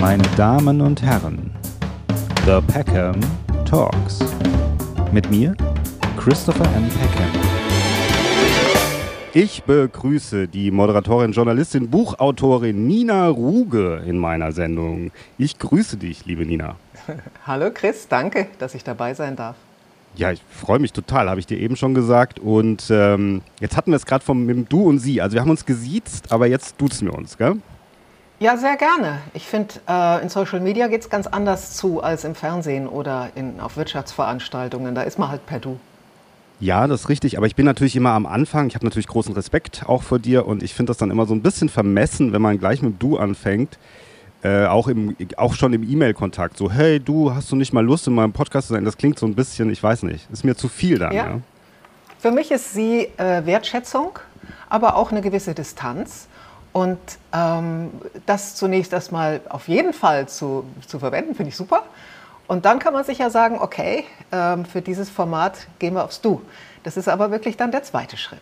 Meine Damen und Herren, The Peckham Talks. Mit mir, Christopher M. Peckham. Ich begrüße die Moderatorin, Journalistin, Buchautorin Nina Ruge in meiner Sendung. Ich grüße dich, liebe Nina. Hallo Chris, danke, dass ich dabei sein darf. Ja, ich freue mich total, habe ich dir eben schon gesagt. Und ähm, jetzt hatten wir es gerade vom mit dem Du und Sie. Also wir haben uns gesiezt, aber jetzt duzen wir uns, gell? Ja, sehr gerne. Ich finde, äh, in Social Media geht es ganz anders zu als im Fernsehen oder in, auf Wirtschaftsveranstaltungen. Da ist man halt per Du. Ja, das ist richtig. Aber ich bin natürlich immer am Anfang. Ich habe natürlich großen Respekt auch vor dir und ich finde das dann immer so ein bisschen vermessen, wenn man gleich mit Du anfängt. Äh, auch, im, auch schon im E-Mail-Kontakt. So, hey, du, hast du nicht mal Lust, in meinem Podcast zu sein? Das klingt so ein bisschen, ich weiß nicht, ist mir zu viel dann. Ja. ja? Für mich ist sie äh, Wertschätzung, aber auch eine gewisse Distanz. Und ähm, das zunächst erstmal auf jeden Fall zu, zu verwenden, finde ich super. Und dann kann man sich ja sagen, okay, ähm, für dieses Format gehen wir aufs Du. Das ist aber wirklich dann der zweite Schritt.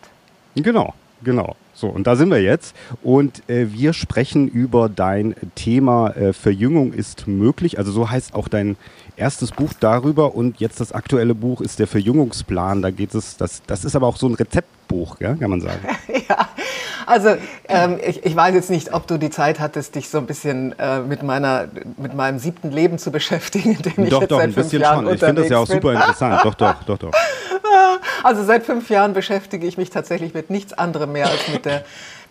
Genau, genau. So, und da sind wir jetzt. Und äh, wir sprechen über dein Thema äh, Verjüngung ist möglich. Also so heißt auch dein erstes Buch darüber. Und jetzt das aktuelle Buch ist der Verjüngungsplan. Da geht es, das, das ist aber auch so ein Rezeptbuch, ja, kann man sagen. ja, also ähm, ich, ich, weiß jetzt nicht, ob du die Zeit hattest, dich so ein bisschen äh, mit, meiner, mit meinem siebten Leben zu beschäftigen, in dem ich doch, jetzt doch, seit ein fünf bisschen Jahren schon. Ich finde das ja auch super interessant. doch, doch, doch, doch. Also seit fünf Jahren beschäftige ich mich tatsächlich mit nichts anderem mehr als mit der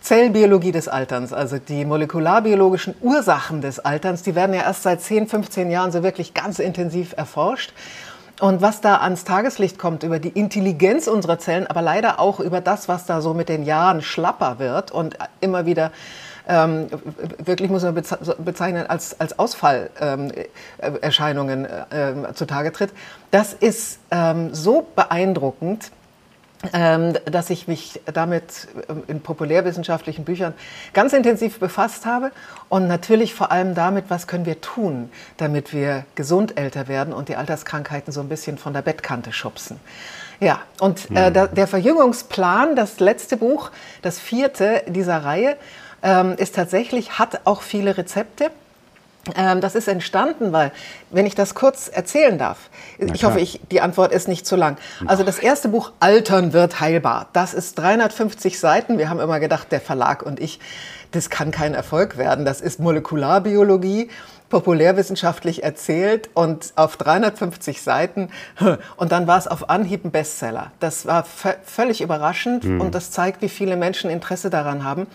Zellbiologie des Alterns, also die molekularbiologischen Ursachen des Alterns, die werden ja erst seit 10, 15 Jahren so wirklich ganz intensiv erforscht. Und was da ans Tageslicht kommt über die Intelligenz unserer Zellen, aber leider auch über das, was da so mit den Jahren schlapper wird und immer wieder ähm, wirklich muss man bezeichnen als, als Ausfallerscheinungen ähm, äh, zutage tritt. Das ist ähm, so beeindruckend, ähm, dass ich mich damit ähm, in populärwissenschaftlichen Büchern ganz intensiv befasst habe und natürlich vor allem damit, was können wir tun, damit wir gesund älter werden und die Alterskrankheiten so ein bisschen von der Bettkante schubsen. Ja, und äh, mhm. der Verjüngungsplan, das letzte Buch, das vierte dieser Reihe, ähm, ist tatsächlich, hat auch viele Rezepte. Ähm, das ist entstanden, weil, wenn ich das kurz erzählen darf, ich hoffe, ich, die Antwort ist nicht zu lang. Also das erste Buch Altern wird heilbar. Das ist 350 Seiten. Wir haben immer gedacht, der Verlag und ich, das kann kein Erfolg werden. Das ist Molekularbiologie, populärwissenschaftlich erzählt und auf 350 Seiten. Und dann war es auf Anhieb ein Bestseller. Das war völlig überraschend mhm. und das zeigt, wie viele Menschen Interesse daran haben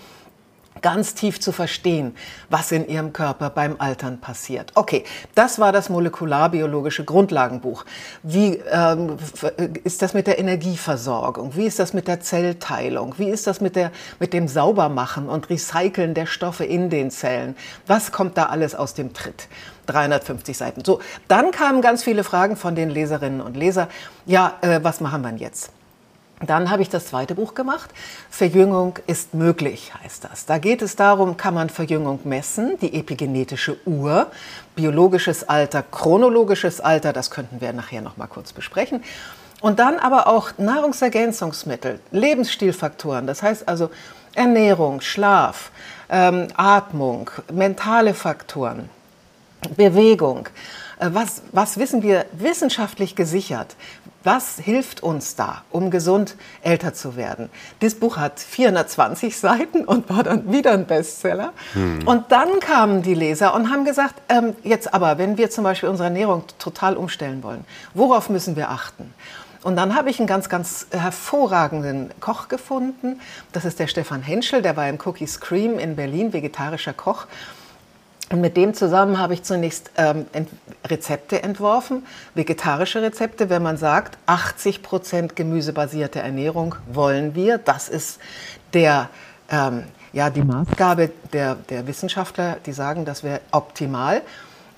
ganz tief zu verstehen, was in ihrem Körper beim Altern passiert. Okay, das war das molekularbiologische Grundlagenbuch. Wie ähm, ist das mit der Energieversorgung? Wie ist das mit der Zellteilung? Wie ist das mit, der, mit dem Saubermachen und Recyceln der Stoffe in den Zellen? Was kommt da alles aus dem Tritt? 350 Seiten. So, dann kamen ganz viele Fragen von den Leserinnen und Lesern. Ja, äh, was machen wir jetzt? Dann habe ich das zweite Buch gemacht. Verjüngung ist möglich, heißt das. Da geht es darum, kann man Verjüngung messen, die epigenetische Uhr, biologisches Alter, chronologisches Alter, das könnten wir nachher noch mal kurz besprechen. Und dann aber auch Nahrungsergänzungsmittel, Lebensstilfaktoren, das heißt also Ernährung, Schlaf, ähm, Atmung, mentale Faktoren, Bewegung. Äh, was, was wissen wir wissenschaftlich gesichert? Was hilft uns da, um gesund älter zu werden? Das Buch hat 420 Seiten und war dann wieder ein Bestseller. Hm. Und dann kamen die Leser und haben gesagt, ähm, jetzt aber, wenn wir zum Beispiel unsere Ernährung total umstellen wollen, worauf müssen wir achten? Und dann habe ich einen ganz, ganz hervorragenden Koch gefunden. Das ist der Stefan Henschel, der war im Cookie Scream in Berlin, vegetarischer Koch. Und mit dem zusammen habe ich zunächst ähm, ent Rezepte entworfen, vegetarische Rezepte, wenn man sagt, 80 Prozent gemüsebasierte Ernährung wollen wir. Das ist der, ähm, ja, die Maßgabe der, der Wissenschaftler, die sagen, das wäre optimal.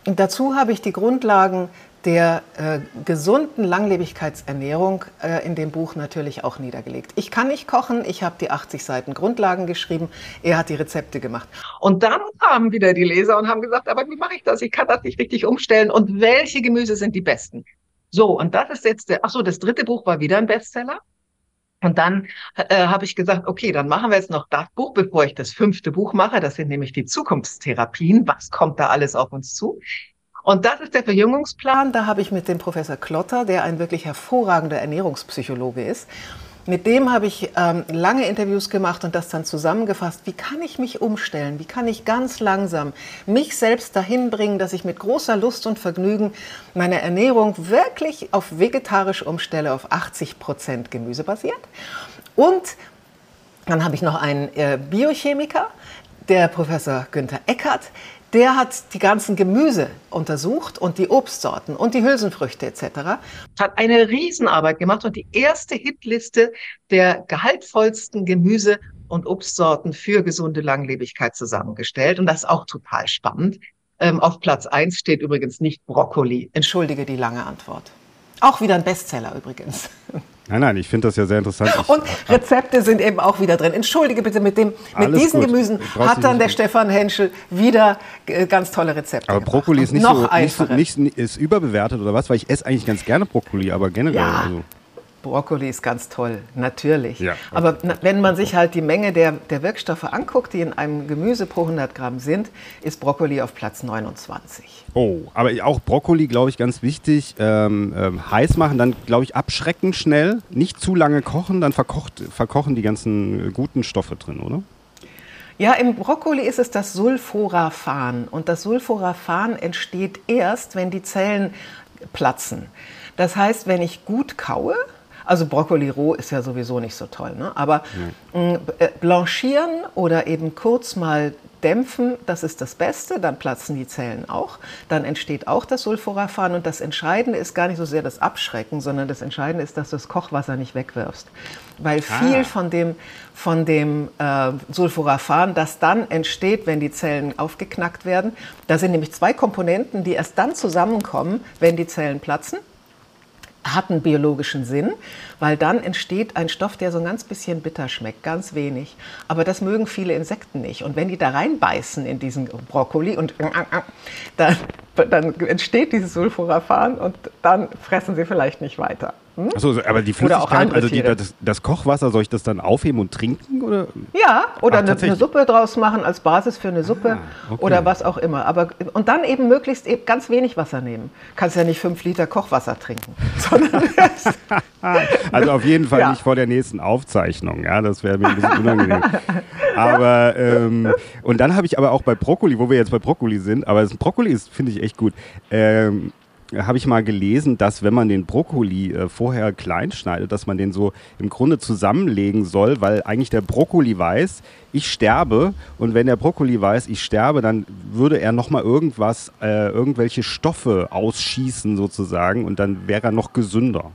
Und dazu habe ich die Grundlagen der äh, gesunden Langlebigkeitsernährung äh, in dem Buch natürlich auch niedergelegt. Ich kann nicht kochen, ich habe die 80 Seiten Grundlagen geschrieben, er hat die Rezepte gemacht. Und dann kamen wieder die Leser und haben gesagt, aber wie mache ich das? Ich kann das nicht richtig umstellen und welche Gemüse sind die besten? So, und das ist jetzt der, ach so, das dritte Buch war wieder ein Bestseller. Und dann äh, habe ich gesagt, okay, dann machen wir jetzt noch das Buch, bevor ich das fünfte Buch mache. Das sind nämlich die Zukunftstherapien. Was kommt da alles auf uns zu? Und das ist der Verjüngungsplan. Da habe ich mit dem Professor Klotter, der ein wirklich hervorragender Ernährungspsychologe ist, mit dem habe ich ähm, lange Interviews gemacht und das dann zusammengefasst. Wie kann ich mich umstellen? Wie kann ich ganz langsam mich selbst dahin bringen, dass ich mit großer Lust und Vergnügen meine Ernährung wirklich auf vegetarisch umstelle, auf 80 Prozent Gemüse basiert? Und dann habe ich noch einen äh, Biochemiker, der Professor Günther Eckert, der hat die ganzen Gemüse untersucht und die Obstsorten und die Hülsenfrüchte etc. Hat eine Riesenarbeit gemacht und die erste Hitliste der gehaltvollsten Gemüse und Obstsorten für gesunde Langlebigkeit zusammengestellt. Und das ist auch total spannend. Ähm, auf Platz eins steht übrigens nicht Brokkoli. Entschuldige die lange Antwort. Auch wieder ein Bestseller übrigens. Nein, nein, ich finde das ja sehr interessant. Und Rezepte sind eben auch wieder drin. Entschuldige bitte, mit, dem, mit diesen gut. Gemüsen hat dann der Stefan Henschel wieder äh, ganz tolle Rezepte Aber gemacht. Brokkoli ist nicht so, nicht so nicht, ist überbewertet oder was? Weil ich esse eigentlich ganz gerne Brokkoli, aber generell. Ja. Also. Brokkoli ist ganz toll, natürlich. Ja, Aber wenn man sich halt die Menge der, der Wirkstoffe anguckt, die in einem Gemüse pro 100 Gramm sind, ist Brokkoli auf Platz 29. Oh, aber auch Brokkoli, glaube ich, ganz wichtig. Ähm, ähm, heiß machen, dann, glaube ich, abschrecken schnell. Nicht zu lange kochen, dann verkocht, verkochen die ganzen guten Stoffe drin, oder? Ja, im Brokkoli ist es das Sulforaphan. Und das Sulforaphan entsteht erst, wenn die Zellen platzen. Das heißt, wenn ich gut kaue, also Brokkoli roh ist ja sowieso nicht so toll, ne? aber mhm. äh, blanchieren oder eben kurz mal dämpfen, das ist das Beste, dann platzen die Zellen auch, dann entsteht auch das Sulforaphan und das Entscheidende ist gar nicht so sehr das Abschrecken, sondern das Entscheidende ist, dass du das Kochwasser nicht wegwirfst. Weil viel ah. von dem, von dem äh, Sulforaphan, das dann entsteht, wenn die Zellen aufgeknackt werden, da sind nämlich zwei Komponenten, die erst dann zusammenkommen, wenn die Zellen platzen hat einen biologischen Sinn, weil dann entsteht ein Stoff, der so ein ganz bisschen bitter schmeckt, ganz wenig. Aber das mögen viele Insekten nicht. Und wenn die da reinbeißen in diesen Brokkoli und dann, dann entsteht dieses Sulforaphan und dann fressen sie vielleicht nicht weiter. Hm? Achso, aber die Flüssigkeit, also die, das, das, Kochwasser, soll ich das dann aufheben und trinken? Oder? Ja, oder Ach, eine, eine, Suppe draus machen als Basis für eine Suppe ah, okay. oder was auch immer. Aber, und dann eben möglichst eben ganz wenig Wasser nehmen. Kannst ja nicht fünf Liter Kochwasser trinken. also auf jeden Fall ja. nicht vor der nächsten Aufzeichnung. Ja, das wäre mir ein bisschen unangenehm. aber, ähm, und dann habe ich aber auch bei Brokkoli, wo wir jetzt bei Brokkoli sind, aber das Brokkoli ist, finde ich, echt gut. Ähm, habe ich mal gelesen, dass wenn man den Brokkoli äh, vorher klein schneidet, dass man den so im Grunde zusammenlegen soll, weil eigentlich der Brokkoli weiß, ich sterbe und wenn der Brokkoli weiß, ich sterbe, dann würde er nochmal irgendwas, äh, irgendwelche Stoffe ausschießen sozusagen und dann wäre er noch gesünder.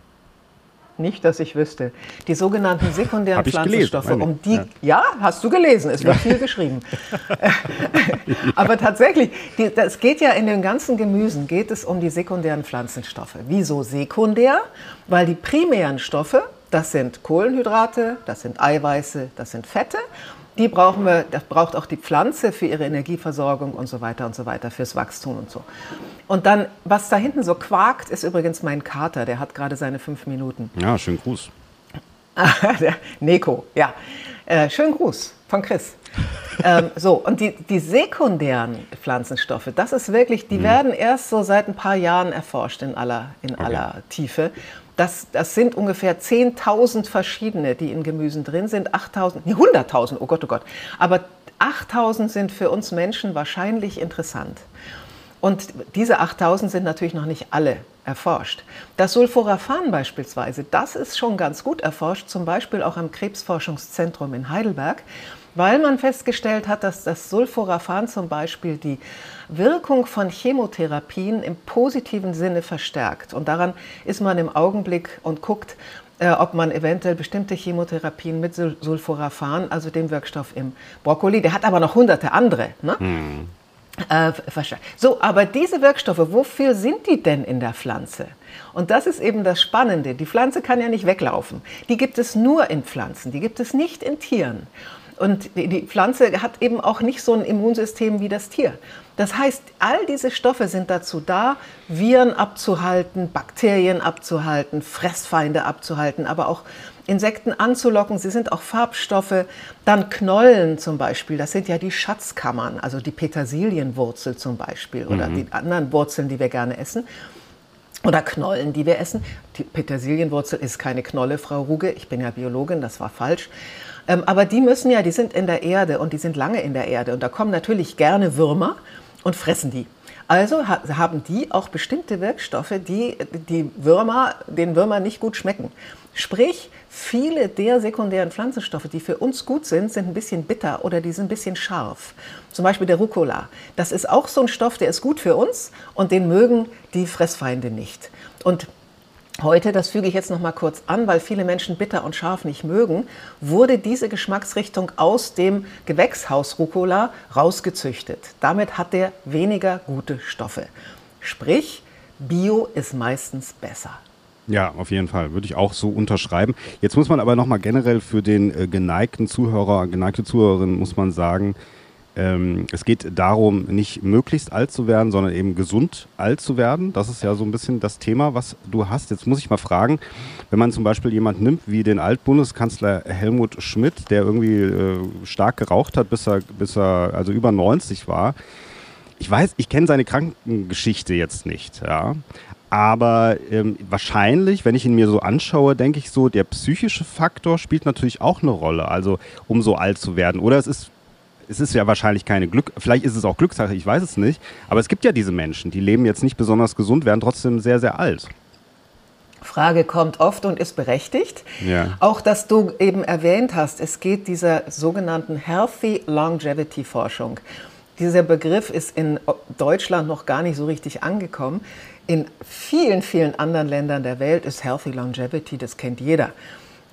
Nicht, dass ich wüsste. Die sogenannten sekundären Pflanzenstoffe, um die, ja. ja. hast du gelesen, es wird ja. viel geschrieben. Aber tatsächlich, das geht ja in den ganzen Gemüsen, geht es um die sekundären Pflanzenstoffe. Wieso sekundär? Weil die primären Stoffe, das sind Kohlenhydrate, das sind Eiweiße, das sind Fette die brauchen wir, das braucht auch die Pflanze für ihre Energieversorgung und so weiter und so weiter, fürs Wachstum und so. Und dann, was da hinten so quakt, ist übrigens mein Kater, der hat gerade seine fünf Minuten. Ja, schönen Gruß. der Neko, ja. Äh, schönen Gruß von Chris. ähm, so, und die, die sekundären Pflanzenstoffe, das ist wirklich, die mhm. werden erst so seit ein paar Jahren erforscht in aller, in okay. aller Tiefe. Das, das sind ungefähr 10.000 verschiedene, die in Gemüsen drin sind. 8.000, nee, 100.000, oh Gott, oh Gott. Aber 8.000 sind für uns Menschen wahrscheinlich interessant. Und diese 8000 sind natürlich noch nicht alle erforscht. Das Sulforaphan beispielsweise, das ist schon ganz gut erforscht, zum Beispiel auch am Krebsforschungszentrum in Heidelberg weil man festgestellt hat, dass das Sulforaphan zum Beispiel die Wirkung von Chemotherapien im positiven Sinne verstärkt. Und daran ist man im Augenblick und guckt, äh, ob man eventuell bestimmte Chemotherapien mit Sulforaphan, also dem Wirkstoff im Brokkoli, der hat aber noch hunderte andere, ne? Hm. Äh, so, aber diese Wirkstoffe, wofür sind die denn in der Pflanze? Und das ist eben das Spannende. Die Pflanze kann ja nicht weglaufen. Die gibt es nur in Pflanzen, die gibt es nicht in Tieren. Und die Pflanze hat eben auch nicht so ein Immunsystem wie das Tier. Das heißt, all diese Stoffe sind dazu da, Viren abzuhalten, Bakterien abzuhalten, Fressfeinde abzuhalten, aber auch Insekten anzulocken. Sie sind auch Farbstoffe. Dann Knollen zum Beispiel, das sind ja die Schatzkammern, also die Petersilienwurzel zum Beispiel oder mhm. die anderen Wurzeln, die wir gerne essen. Oder Knollen, die wir essen. Die Petersilienwurzel ist keine Knolle, Frau Ruge. Ich bin ja Biologin, das war falsch. Ähm, aber die müssen ja, die sind in der Erde und die sind lange in der Erde. Und da kommen natürlich gerne Würmer und fressen die. Also haben die auch bestimmte Wirkstoffe, die, die Würmer, den Würmern nicht gut schmecken. Sprich, viele der sekundären Pflanzenstoffe, die für uns gut sind, sind ein bisschen bitter oder die sind ein bisschen scharf. Zum Beispiel der Rucola. Das ist auch so ein Stoff, der ist gut für uns und den mögen die Fressfeinde nicht. Und Heute, das füge ich jetzt noch mal kurz an, weil viele Menschen bitter und scharf nicht mögen, wurde diese Geschmacksrichtung aus dem Gewächshaus Rucola rausgezüchtet. Damit hat er weniger gute Stoffe. Sprich, Bio ist meistens besser. Ja, auf jeden Fall. Würde ich auch so unterschreiben. Jetzt muss man aber nochmal generell für den äh, geneigten Zuhörer, geneigte Zuhörerin, muss man sagen, ähm, es geht darum, nicht möglichst alt zu werden, sondern eben gesund alt zu werden. Das ist ja so ein bisschen das Thema, was du hast. Jetzt muss ich mal fragen, wenn man zum Beispiel jemanden nimmt wie den Altbundeskanzler Helmut Schmidt, der irgendwie äh, stark geraucht hat, bis er, bis er also über 90 war. Ich weiß, ich kenne seine Krankengeschichte jetzt nicht, ja. Aber ähm, wahrscheinlich, wenn ich ihn mir so anschaue, denke ich so, der psychische Faktor spielt natürlich auch eine Rolle, also um so alt zu werden. Oder es ist es ist ja wahrscheinlich keine Glück, vielleicht ist es auch Glückssache, ich weiß es nicht. Aber es gibt ja diese Menschen, die leben jetzt nicht besonders gesund, werden trotzdem sehr, sehr alt. Frage kommt oft und ist berechtigt. Ja. Auch, dass du eben erwähnt hast, es geht dieser sogenannten Healthy Longevity Forschung. Dieser Begriff ist in Deutschland noch gar nicht so richtig angekommen. In vielen, vielen anderen Ländern der Welt ist Healthy Longevity, das kennt jeder.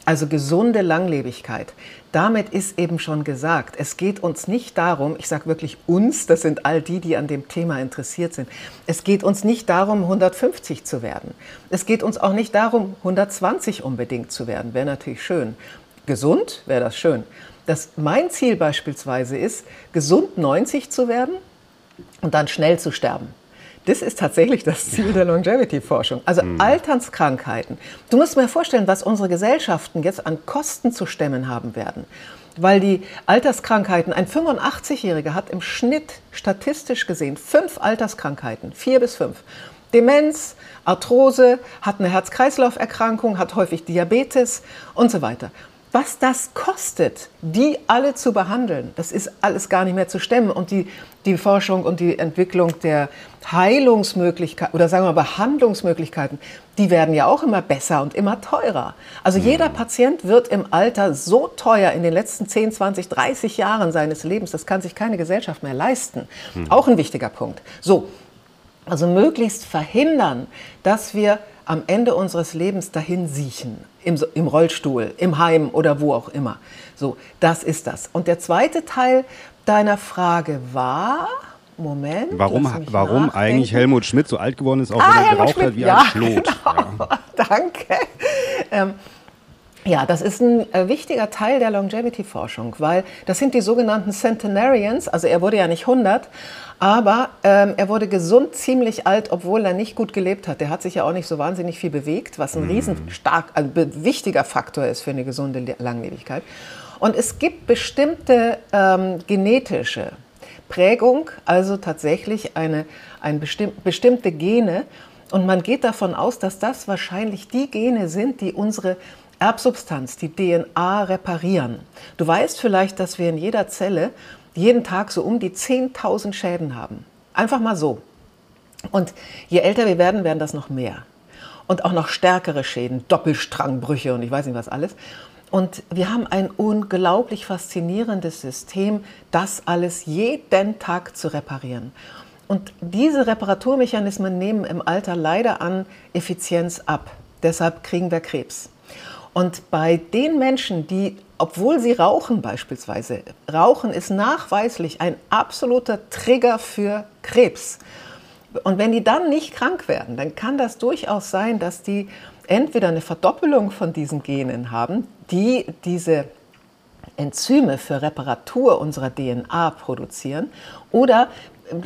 Also gesunde Langlebigkeit. Damit ist eben schon gesagt, es geht uns nicht darum, ich sage wirklich uns, das sind all die, die an dem Thema interessiert sind, es geht uns nicht darum, 150 zu werden. Es geht uns auch nicht darum, 120 unbedingt zu werden, wäre natürlich schön. Gesund wäre das schön. Das, mein Ziel beispielsweise ist, gesund 90 zu werden und dann schnell zu sterben. Das ist tatsächlich das Ziel der Longevity-Forschung. Also mhm. Alternskrankheiten. Du musst mir vorstellen, was unsere Gesellschaften jetzt an Kosten zu stemmen haben werden. Weil die Alterskrankheiten, ein 85-Jähriger hat im Schnitt statistisch gesehen fünf Alterskrankheiten, vier bis fünf. Demenz, Arthrose, hat eine Herz-Kreislauf-Erkrankung, hat häufig Diabetes und so weiter was das kostet, die alle zu behandeln, das ist alles gar nicht mehr zu stemmen. Und die, die Forschung und die Entwicklung der Heilungsmöglichkeiten oder sagen wir Behandlungsmöglichkeiten, die werden ja auch immer besser und immer teurer. Also mhm. jeder Patient wird im Alter so teuer in den letzten 10, 20, 30 Jahren seines Lebens, das kann sich keine Gesellschaft mehr leisten. Mhm. Auch ein wichtiger Punkt. So, also möglichst verhindern, dass wir am Ende unseres Lebens dahin siechen, im, im, Rollstuhl, im Heim oder wo auch immer. So, das ist das. Und der zweite Teil deiner Frage war, Moment. Warum, warum eigentlich Helmut Schmidt so alt geworden ist, auch ah, wenn er geraucht hat wie ja, ein Schlot. Genau. Ja. Danke. Ähm, ja, das ist ein äh, wichtiger Teil der Longevity-Forschung, weil das sind die sogenannten Centenarians, also er wurde ja nicht 100, aber ähm, er wurde gesund ziemlich alt, obwohl er nicht gut gelebt hat. Der hat sich ja auch nicht so wahnsinnig viel bewegt, was ein mm. riesenstark, also wichtiger Faktor ist für eine gesunde Langlebigkeit. Und es gibt bestimmte ähm, genetische Prägung, also tatsächlich eine, eine bestimm bestimmte Gene. Und man geht davon aus, dass das wahrscheinlich die Gene sind, die unsere Erbsubstanz, die DNA reparieren. Du weißt vielleicht, dass wir in jeder Zelle jeden Tag so um die 10.000 Schäden haben. Einfach mal so. Und je älter wir werden, werden das noch mehr. Und auch noch stärkere Schäden, Doppelstrangbrüche und ich weiß nicht was alles. Und wir haben ein unglaublich faszinierendes System, das alles jeden Tag zu reparieren. Und diese Reparaturmechanismen nehmen im Alter leider an Effizienz ab. Deshalb kriegen wir Krebs. Und bei den Menschen, die, obwohl sie rauchen beispielsweise, Rauchen ist nachweislich ein absoluter Trigger für Krebs. Und wenn die dann nicht krank werden, dann kann das durchaus sein, dass die entweder eine Verdoppelung von diesen Genen haben, die diese Enzyme für Reparatur unserer DNA produzieren, oder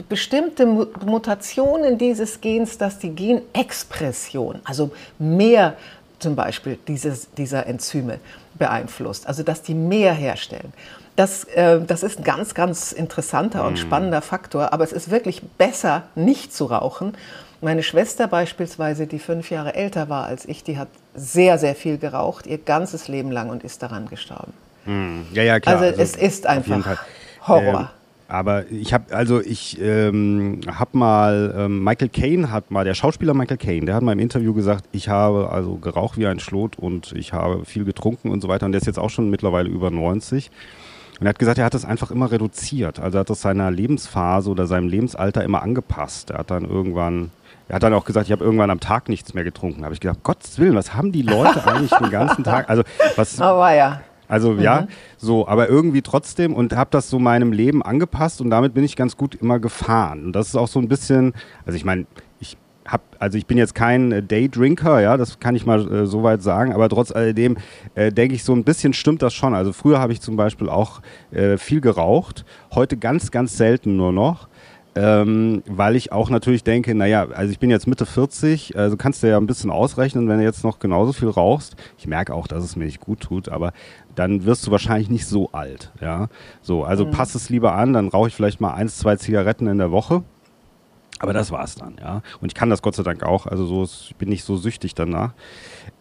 bestimmte Mutationen dieses Gens, dass die Genexpression, also mehr zum Beispiel dieses, dieser Enzyme beeinflusst, also dass die mehr herstellen. Das, äh, das ist ein ganz, ganz interessanter und mhm. spannender Faktor, aber es ist wirklich besser, nicht zu rauchen. Meine Schwester beispielsweise, die fünf Jahre älter war als ich, die hat sehr, sehr viel geraucht, ihr ganzes Leben lang und ist daran gestorben. Mhm. Ja, ja, klar. Also, also es ist einfach Horror. Ähm, aber ich habe, also ich ähm, habe mal, ähm, Michael Caine hat mal, der Schauspieler Michael Caine, der hat mal im Interview gesagt, ich habe also geraucht wie ein Schlot und ich habe viel getrunken und so weiter. Und der ist jetzt auch schon mittlerweile über 90. Und er hat gesagt, er hat das einfach immer reduziert. Also er hat das seiner Lebensphase oder seinem Lebensalter immer angepasst. Er hat dann irgendwann, er hat dann auch gesagt, ich habe irgendwann am Tag nichts mehr getrunken. Habe ich gedacht, Gottes Willen, was haben die Leute eigentlich den ganzen Tag? Also was? Oh, ja. Also mhm. ja, so, aber irgendwie trotzdem und habe das so meinem Leben angepasst und damit bin ich ganz gut immer gefahren. Und das ist auch so ein bisschen, also ich meine, ich hab, also ich bin jetzt kein äh, Daydrinker, ja, das kann ich mal äh, soweit sagen, aber trotz alledem äh, denke ich, so ein bisschen stimmt das schon. Also früher habe ich zum Beispiel auch äh, viel geraucht, heute ganz, ganz selten nur noch ähm, weil ich auch natürlich denke, naja, also ich bin jetzt Mitte 40, also kannst du ja ein bisschen ausrechnen, wenn du jetzt noch genauso viel rauchst. Ich merke auch, dass es mir nicht gut tut, aber dann wirst du wahrscheinlich nicht so alt, ja. So, also mhm. pass es lieber an, dann rauche ich vielleicht mal eins, zwei Zigaretten in der Woche. Aber das war's dann, ja. Und ich kann das Gott sei Dank auch, also so ich bin nicht so süchtig danach.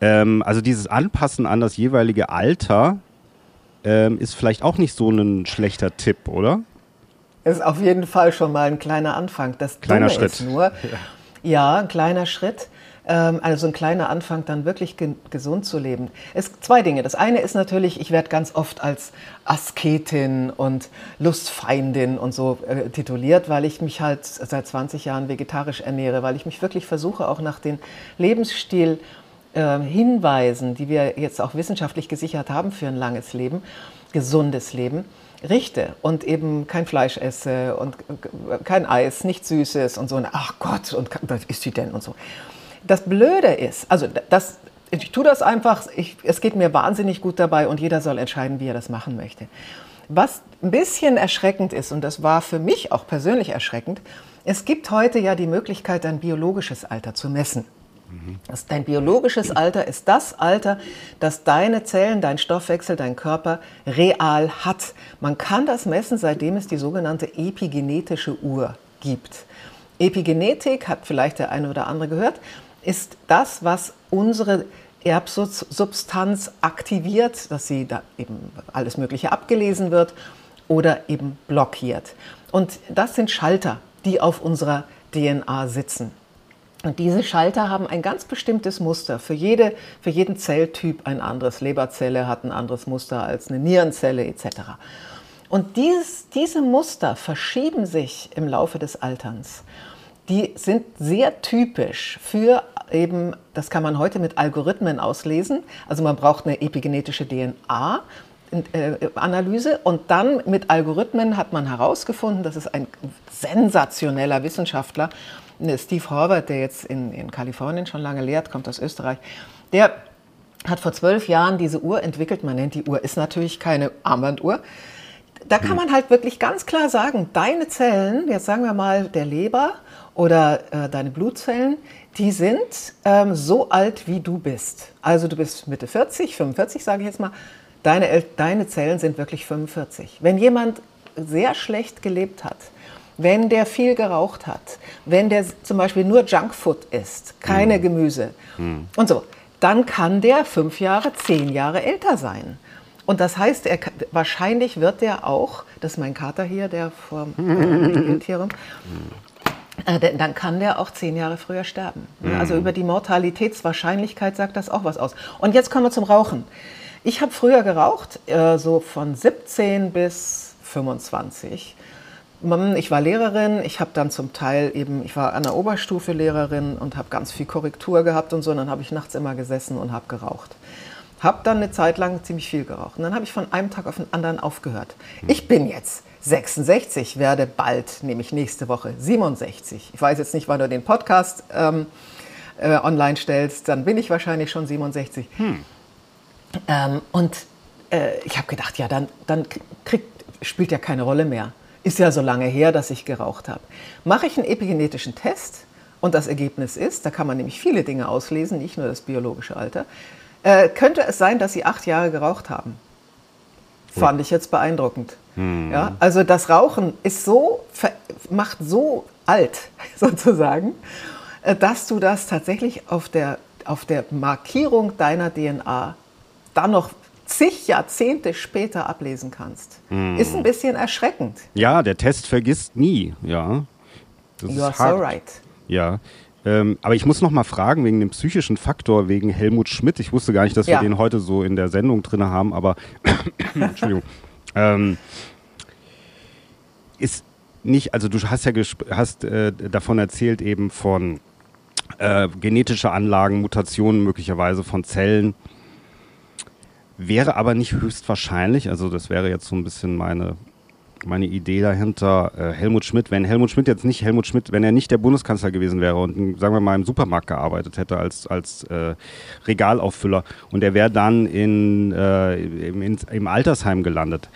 Ähm, also dieses Anpassen an das jeweilige Alter ähm, ist vielleicht auch nicht so ein schlechter Tipp, oder? Ist auf jeden Fall schon mal ein kleiner Anfang. Das kleiner Dumme Schritt. ist nur, ja. ja, ein kleiner Schritt. Ähm, also ein kleiner Anfang, dann wirklich ge gesund zu leben. Es zwei Dinge. Das eine ist natürlich, ich werde ganz oft als Asketin und Lustfeindin und so äh, tituliert, weil ich mich halt seit 20 Jahren vegetarisch ernähre, weil ich mich wirklich versuche, auch nach den Lebensstil äh, Hinweisen, die wir jetzt auch wissenschaftlich gesichert haben für ein langes Leben, gesundes Leben, richte und eben kein Fleisch esse und kein Eis, nichts Süßes und so. Und ach Gott, und was isst sie denn und so. Das Blöde ist, also das, ich tue das einfach, ich, es geht mir wahnsinnig gut dabei und jeder soll entscheiden, wie er das machen möchte. Was ein bisschen erschreckend ist, und das war für mich auch persönlich erschreckend, es gibt heute ja die Möglichkeit, ein biologisches Alter zu messen. Das, dein biologisches Alter ist das Alter, das deine Zellen, dein Stoffwechsel, dein Körper real hat. Man kann das messen, seitdem es die sogenannte epigenetische Uhr gibt. Epigenetik, hat vielleicht der eine oder andere gehört, ist das, was unsere Erbsubstanz aktiviert, dass sie da eben alles Mögliche abgelesen wird oder eben blockiert. Und das sind Schalter, die auf unserer DNA sitzen. Und diese Schalter haben ein ganz bestimmtes Muster. Für, jede, für jeden Zelltyp ein anderes. Leberzelle hat ein anderes Muster als eine Nierenzelle etc. Und dieses, diese Muster verschieben sich im Laufe des Alterns. Die sind sehr typisch für eben, das kann man heute mit Algorithmen auslesen. Also man braucht eine epigenetische DNA. Analyse und dann mit Algorithmen hat man herausgefunden, das ist ein sensationeller Wissenschaftler, Steve Horvath, der jetzt in, in Kalifornien schon lange lehrt, kommt aus Österreich, der hat vor zwölf Jahren diese Uhr entwickelt. Man nennt die Uhr, ist natürlich keine Armbanduhr. Da kann hm. man halt wirklich ganz klar sagen, deine Zellen, jetzt sagen wir mal der Leber oder äh, deine Blutzellen, die sind ähm, so alt, wie du bist. Also du bist Mitte 40, 45 sage ich jetzt mal. Deine, deine Zellen sind wirklich 45. Wenn jemand sehr schlecht gelebt hat, wenn der viel geraucht hat, wenn der zum Beispiel nur Junkfood isst, keine mhm. Gemüse mhm. und so, dann kann der fünf Jahre, zehn Jahre älter sein. Und das heißt, er, wahrscheinlich wird der auch, das ist mein Kater hier, der vor äh, Tiere, äh, dann kann der auch zehn Jahre früher sterben. Mhm. Also über die Mortalitätswahrscheinlichkeit sagt das auch was aus. Und jetzt kommen wir zum Rauchen. Ich habe früher geraucht, äh, so von 17 bis 25. Ich war Lehrerin, ich habe dann zum Teil eben, ich war an der Oberstufe Lehrerin und habe ganz viel Korrektur gehabt und so, und dann habe ich nachts immer gesessen und habe geraucht. Habe dann eine Zeit lang ziemlich viel geraucht. Und dann habe ich von einem Tag auf den anderen aufgehört. Ich bin jetzt 66, werde bald, nämlich nächste Woche 67. Ich weiß jetzt nicht, wann du den Podcast ähm, äh, online stellst, dann bin ich wahrscheinlich schon 67. Hm. Ähm, und äh, ich habe gedacht, ja, dann, dann kriegt, spielt ja keine Rolle mehr ist ja so lange her, dass ich geraucht habe. Mache ich einen epigenetischen Test und das Ergebnis ist, da kann man nämlich viele Dinge auslesen, nicht nur das biologische Alter, äh, könnte es sein, dass sie acht Jahre geraucht haben. Fand ich jetzt beeindruckend. Hm. Ja, also das Rauchen ist so, macht so alt sozusagen, äh, dass du das tatsächlich auf der, auf der Markierung deiner DNA dann noch zig Jahrzehnte später ablesen kannst. Hm. Ist ein bisschen erschreckend. Ja, der Test vergisst nie, ja. Das you are so right. Ja. Ähm, aber ich muss noch mal fragen wegen dem psychischen Faktor, wegen Helmut Schmidt. Ich wusste gar nicht, dass ja. wir den heute so in der Sendung drin haben, aber Entschuldigung. Ähm, ist nicht, also du hast ja hast äh, davon erzählt eben von äh, genetischer Anlagen, Mutationen möglicherweise von Zellen. Wäre aber nicht höchstwahrscheinlich, also das wäre jetzt so ein bisschen meine meine Idee dahinter, äh, Helmut Schmidt, wenn Helmut Schmidt jetzt nicht Helmut Schmidt, wenn er nicht der Bundeskanzler gewesen wäre und sagen wir mal im Supermarkt gearbeitet hätte als, als äh, Regalauffüller und er wäre dann in, äh, im, in, im Altersheim gelandet,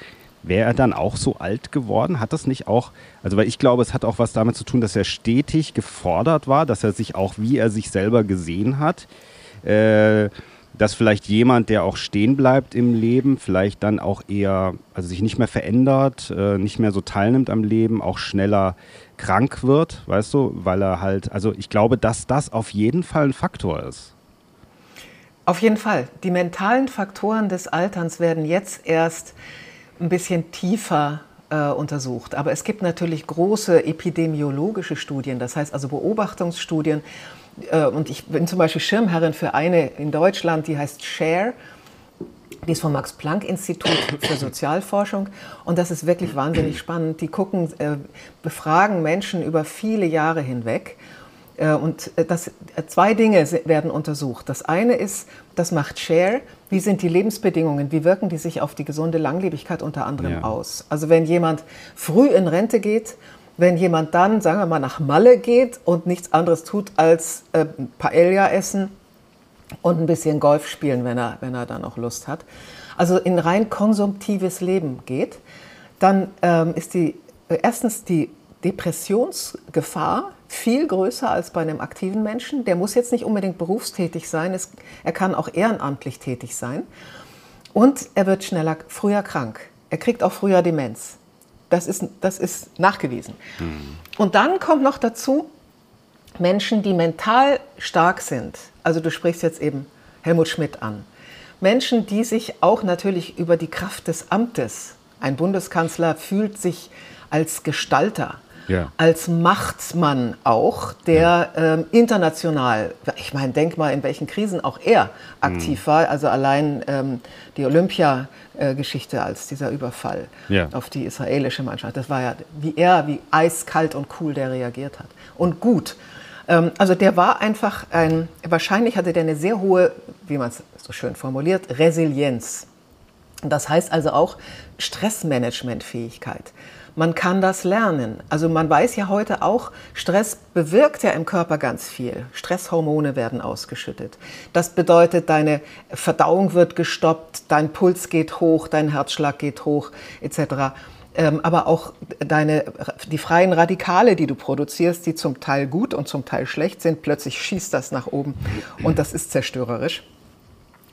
wäre er dann auch so alt geworden? Hat das nicht auch, also weil ich glaube, es hat auch was damit zu tun, dass er stetig gefordert war, dass er sich auch, wie er sich selber gesehen hat, äh, dass vielleicht jemand, der auch stehen bleibt im Leben, vielleicht dann auch eher, also sich nicht mehr verändert, äh, nicht mehr so teilnimmt am Leben, auch schneller krank wird, weißt du, weil er halt, also ich glaube, dass das auf jeden Fall ein Faktor ist. Auf jeden Fall. Die mentalen Faktoren des Alterns werden jetzt erst ein bisschen tiefer äh, untersucht. Aber es gibt natürlich große epidemiologische Studien, das heißt also Beobachtungsstudien, äh, und ich bin zum Beispiel Schirmherrin für eine in Deutschland, die heißt SHARE. Die ist vom Max-Planck-Institut für Sozialforschung und das ist wirklich wahnsinnig spannend. Die gucken, äh, befragen Menschen über viele Jahre hinweg äh, und das, zwei Dinge werden untersucht. Das eine ist, das macht Share, wie sind die Lebensbedingungen, wie wirken die sich auf die gesunde Langlebigkeit unter anderem ja. aus. Also wenn jemand früh in Rente geht wenn jemand dann, sagen wir mal, nach Malle geht und nichts anderes tut als äh, Paella essen und ein bisschen Golf spielen, wenn er, wenn er dann auch Lust hat, also in rein konsumtives Leben geht, dann ähm, ist die, äh, erstens die Depressionsgefahr viel größer als bei einem aktiven Menschen. Der muss jetzt nicht unbedingt berufstätig sein, es, er kann auch ehrenamtlich tätig sein. Und er wird schneller, früher krank. Er kriegt auch früher Demenz. Das ist, das ist nachgewiesen. Mhm. Und dann kommt noch dazu, Menschen, die mental stark sind, also du sprichst jetzt eben Helmut Schmidt an, Menschen, die sich auch natürlich über die Kraft des Amtes, ein Bundeskanzler fühlt sich als Gestalter, ja. als Machtsmann auch, der ja. ähm, international, ich meine, denk mal, in welchen Krisen auch er aktiv mhm. war. Also allein ähm, die Olympia-Geschichte als dieser Überfall ja. auf die israelische Mannschaft. Das war ja, wie er, wie eiskalt und cool der reagiert hat. Und gut. Ähm, also der war einfach ein, wahrscheinlich hatte der eine sehr hohe, wie man es so schön formuliert, Resilienz. Das heißt also auch Stressmanagementfähigkeit. Man kann das lernen. Also man weiß ja heute auch, Stress bewirkt ja im Körper ganz viel. Stresshormone werden ausgeschüttet. Das bedeutet, deine Verdauung wird gestoppt, dein Puls geht hoch, dein Herzschlag geht hoch, etc. Ähm, aber auch deine, die freien Radikale, die du produzierst, die zum Teil gut und zum Teil schlecht sind, plötzlich schießt das nach oben und das ist zerstörerisch.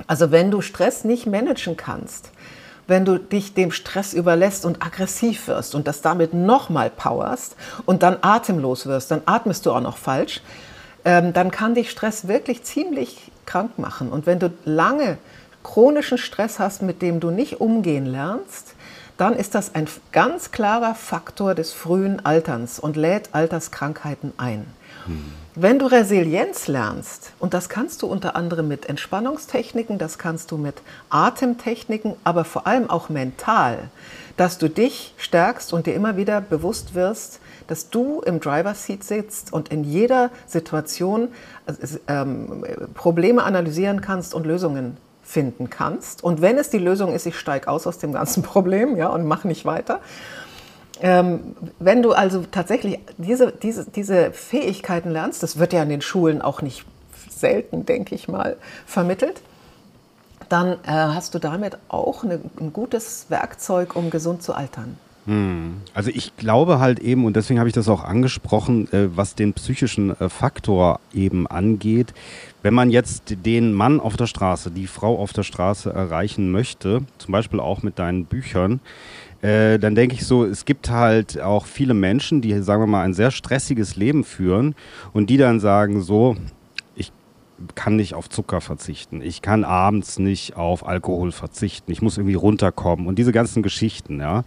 Also wenn du Stress nicht managen kannst, wenn du dich dem Stress überlässt und aggressiv wirst und das damit nochmal powerst und dann atemlos wirst, dann atmest du auch noch falsch, ähm, dann kann dich Stress wirklich ziemlich krank machen. Und wenn du lange chronischen Stress hast, mit dem du nicht umgehen lernst, dann ist das ein ganz klarer Faktor des frühen Alterns und lädt Alterskrankheiten ein. Hm. Wenn du Resilienz lernst, und das kannst du unter anderem mit Entspannungstechniken, das kannst du mit Atemtechniken, aber vor allem auch mental, dass du dich stärkst und dir immer wieder bewusst wirst, dass du im Driver Seat sitzt und in jeder Situation ähm, Probleme analysieren kannst und Lösungen finden kannst. Und wenn es die Lösung ist, ich steige aus aus dem ganzen Problem ja, und mache nicht weiter, ähm, wenn du also tatsächlich diese, diese, diese Fähigkeiten lernst, das wird ja in den Schulen auch nicht selten, denke ich mal, vermittelt, dann äh, hast du damit auch eine, ein gutes Werkzeug, um gesund zu altern. Hm. Also ich glaube halt eben, und deswegen habe ich das auch angesprochen, äh, was den psychischen äh, Faktor eben angeht, wenn man jetzt den Mann auf der Straße, die Frau auf der Straße erreichen möchte, zum Beispiel auch mit deinen Büchern, äh, dann denke ich so, es gibt halt auch viele Menschen, die, sagen wir mal, ein sehr stressiges Leben führen und die dann sagen so, kann nicht auf Zucker verzichten. Ich kann abends nicht auf Alkohol verzichten. Ich muss irgendwie runterkommen und diese ganzen Geschichten, ja.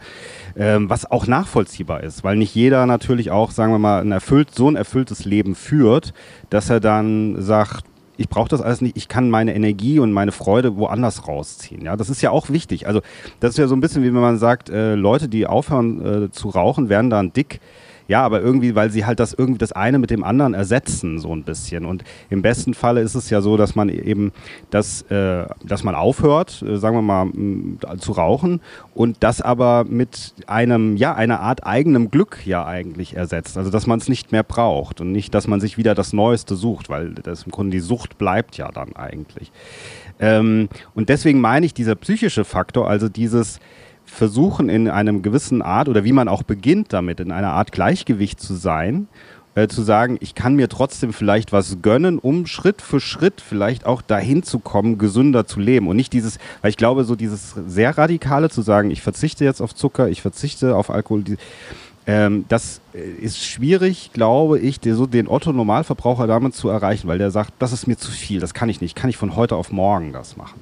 Ähm, was auch nachvollziehbar ist, weil nicht jeder natürlich auch, sagen wir mal, ein erfüllt, so ein erfülltes Leben führt, dass er dann sagt, ich brauche das alles nicht, ich kann meine Energie und meine Freude woanders rausziehen. Ja, das ist ja auch wichtig. Also das ist ja so ein bisschen wie wenn man sagt, äh, Leute, die aufhören äh, zu rauchen, werden dann dick ja, aber irgendwie, weil sie halt das irgendwie das eine mit dem anderen ersetzen, so ein bisschen. Und im besten Falle ist es ja so, dass man eben das, äh, dass man aufhört, äh, sagen wir mal, zu rauchen und das aber mit einem, ja, einer Art eigenem Glück ja eigentlich ersetzt. Also dass man es nicht mehr braucht und nicht, dass man sich wieder das Neueste sucht, weil das im Grunde die Sucht bleibt ja dann eigentlich. Ähm, und deswegen meine ich, dieser psychische Faktor, also dieses, versuchen in einem gewissen Art oder wie man auch beginnt damit, in einer Art Gleichgewicht zu sein, äh, zu sagen, ich kann mir trotzdem vielleicht was gönnen, um Schritt für Schritt vielleicht auch dahin zu kommen, gesünder zu leben und nicht dieses, weil ich glaube, so dieses sehr radikale zu sagen, ich verzichte jetzt auf Zucker, ich verzichte auf Alkohol, die, ähm, das äh, ist schwierig, glaube ich, den, so den Otto-Normalverbraucher damit zu erreichen, weil der sagt, das ist mir zu viel, das kann ich nicht, kann ich von heute auf morgen das machen.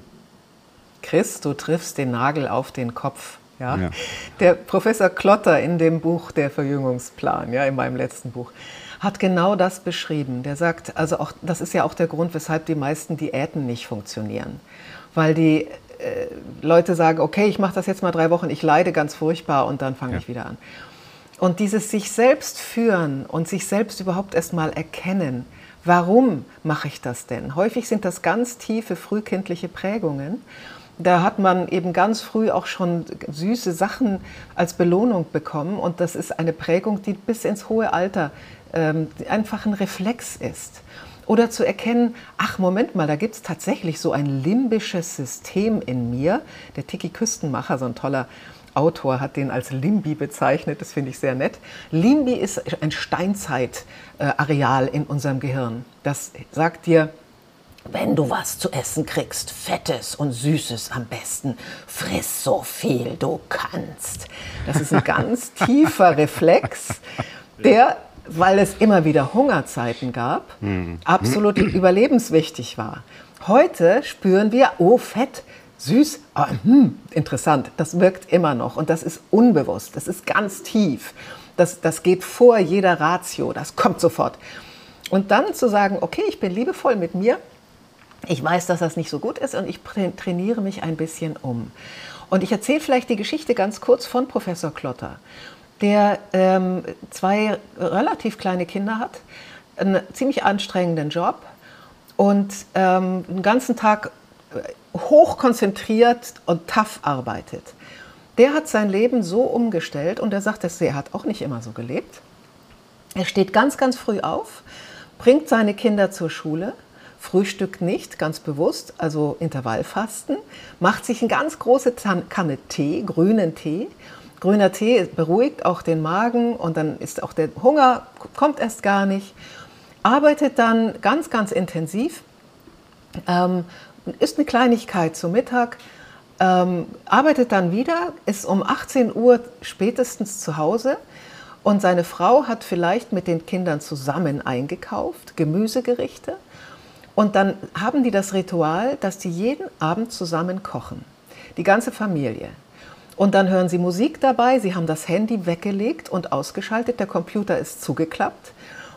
Chris, du triffst den Nagel auf den Kopf. Ja? ja? Der Professor Klotter in dem Buch Der Verjüngungsplan, ja, in meinem letzten Buch, hat genau das beschrieben. Der sagt, also auch, das ist ja auch der Grund, weshalb die meisten Diäten nicht funktionieren. Weil die äh, Leute sagen, okay, ich mache das jetzt mal drei Wochen, ich leide ganz furchtbar und dann fange ja. ich wieder an. Und dieses sich selbst führen und sich selbst überhaupt erst mal erkennen, warum mache ich das denn? Häufig sind das ganz tiefe frühkindliche Prägungen da hat man eben ganz früh auch schon süße Sachen als Belohnung bekommen. Und das ist eine Prägung, die bis ins hohe Alter ähm, einfach ein Reflex ist. Oder zu erkennen, ach Moment mal, da gibt es tatsächlich so ein limbisches System in mir. Der Tiki Küstenmacher, so ein toller Autor, hat den als Limbi bezeichnet. Das finde ich sehr nett. Limbi ist ein Steinzeitareal in unserem Gehirn. Das sagt dir, wenn du was zu essen kriegst, Fettes und Süßes am besten, friss so viel du kannst. Das ist ein ganz tiefer Reflex, der, weil es immer wieder Hungerzeiten gab, hm. absolut überlebenswichtig war. Heute spüren wir, oh Fett, süß, aber hm, interessant, das wirkt immer noch und das ist unbewusst, das ist ganz tief. Das, das geht vor jeder Ratio, das kommt sofort. Und dann zu sagen, okay, ich bin liebevoll mit mir, ich weiß, dass das nicht so gut ist und ich trainiere mich ein bisschen um. Und ich erzähle vielleicht die Geschichte ganz kurz von Professor Klotter, der ähm, zwei relativ kleine Kinder hat, einen ziemlich anstrengenden Job und ähm, den ganzen Tag äh, hoch konzentriert und tough arbeitet. Der hat sein Leben so umgestellt und er sagt, er hat auch nicht immer so gelebt. Er steht ganz, ganz früh auf, bringt seine Kinder zur Schule, frühstückt nicht, ganz bewusst, also Intervallfasten, macht sich eine ganz große Kanne Tee, grünen Tee. Grüner Tee beruhigt auch den Magen und dann ist auch der Hunger, kommt erst gar nicht. Arbeitet dann ganz, ganz intensiv, ähm, isst eine Kleinigkeit zu Mittag, ähm, arbeitet dann wieder, ist um 18 Uhr spätestens zu Hause und seine Frau hat vielleicht mit den Kindern zusammen eingekauft, Gemüsegerichte und dann haben die das Ritual, dass die jeden Abend zusammen kochen. Die ganze Familie. Und dann hören sie Musik dabei, sie haben das Handy weggelegt und ausgeschaltet, der Computer ist zugeklappt.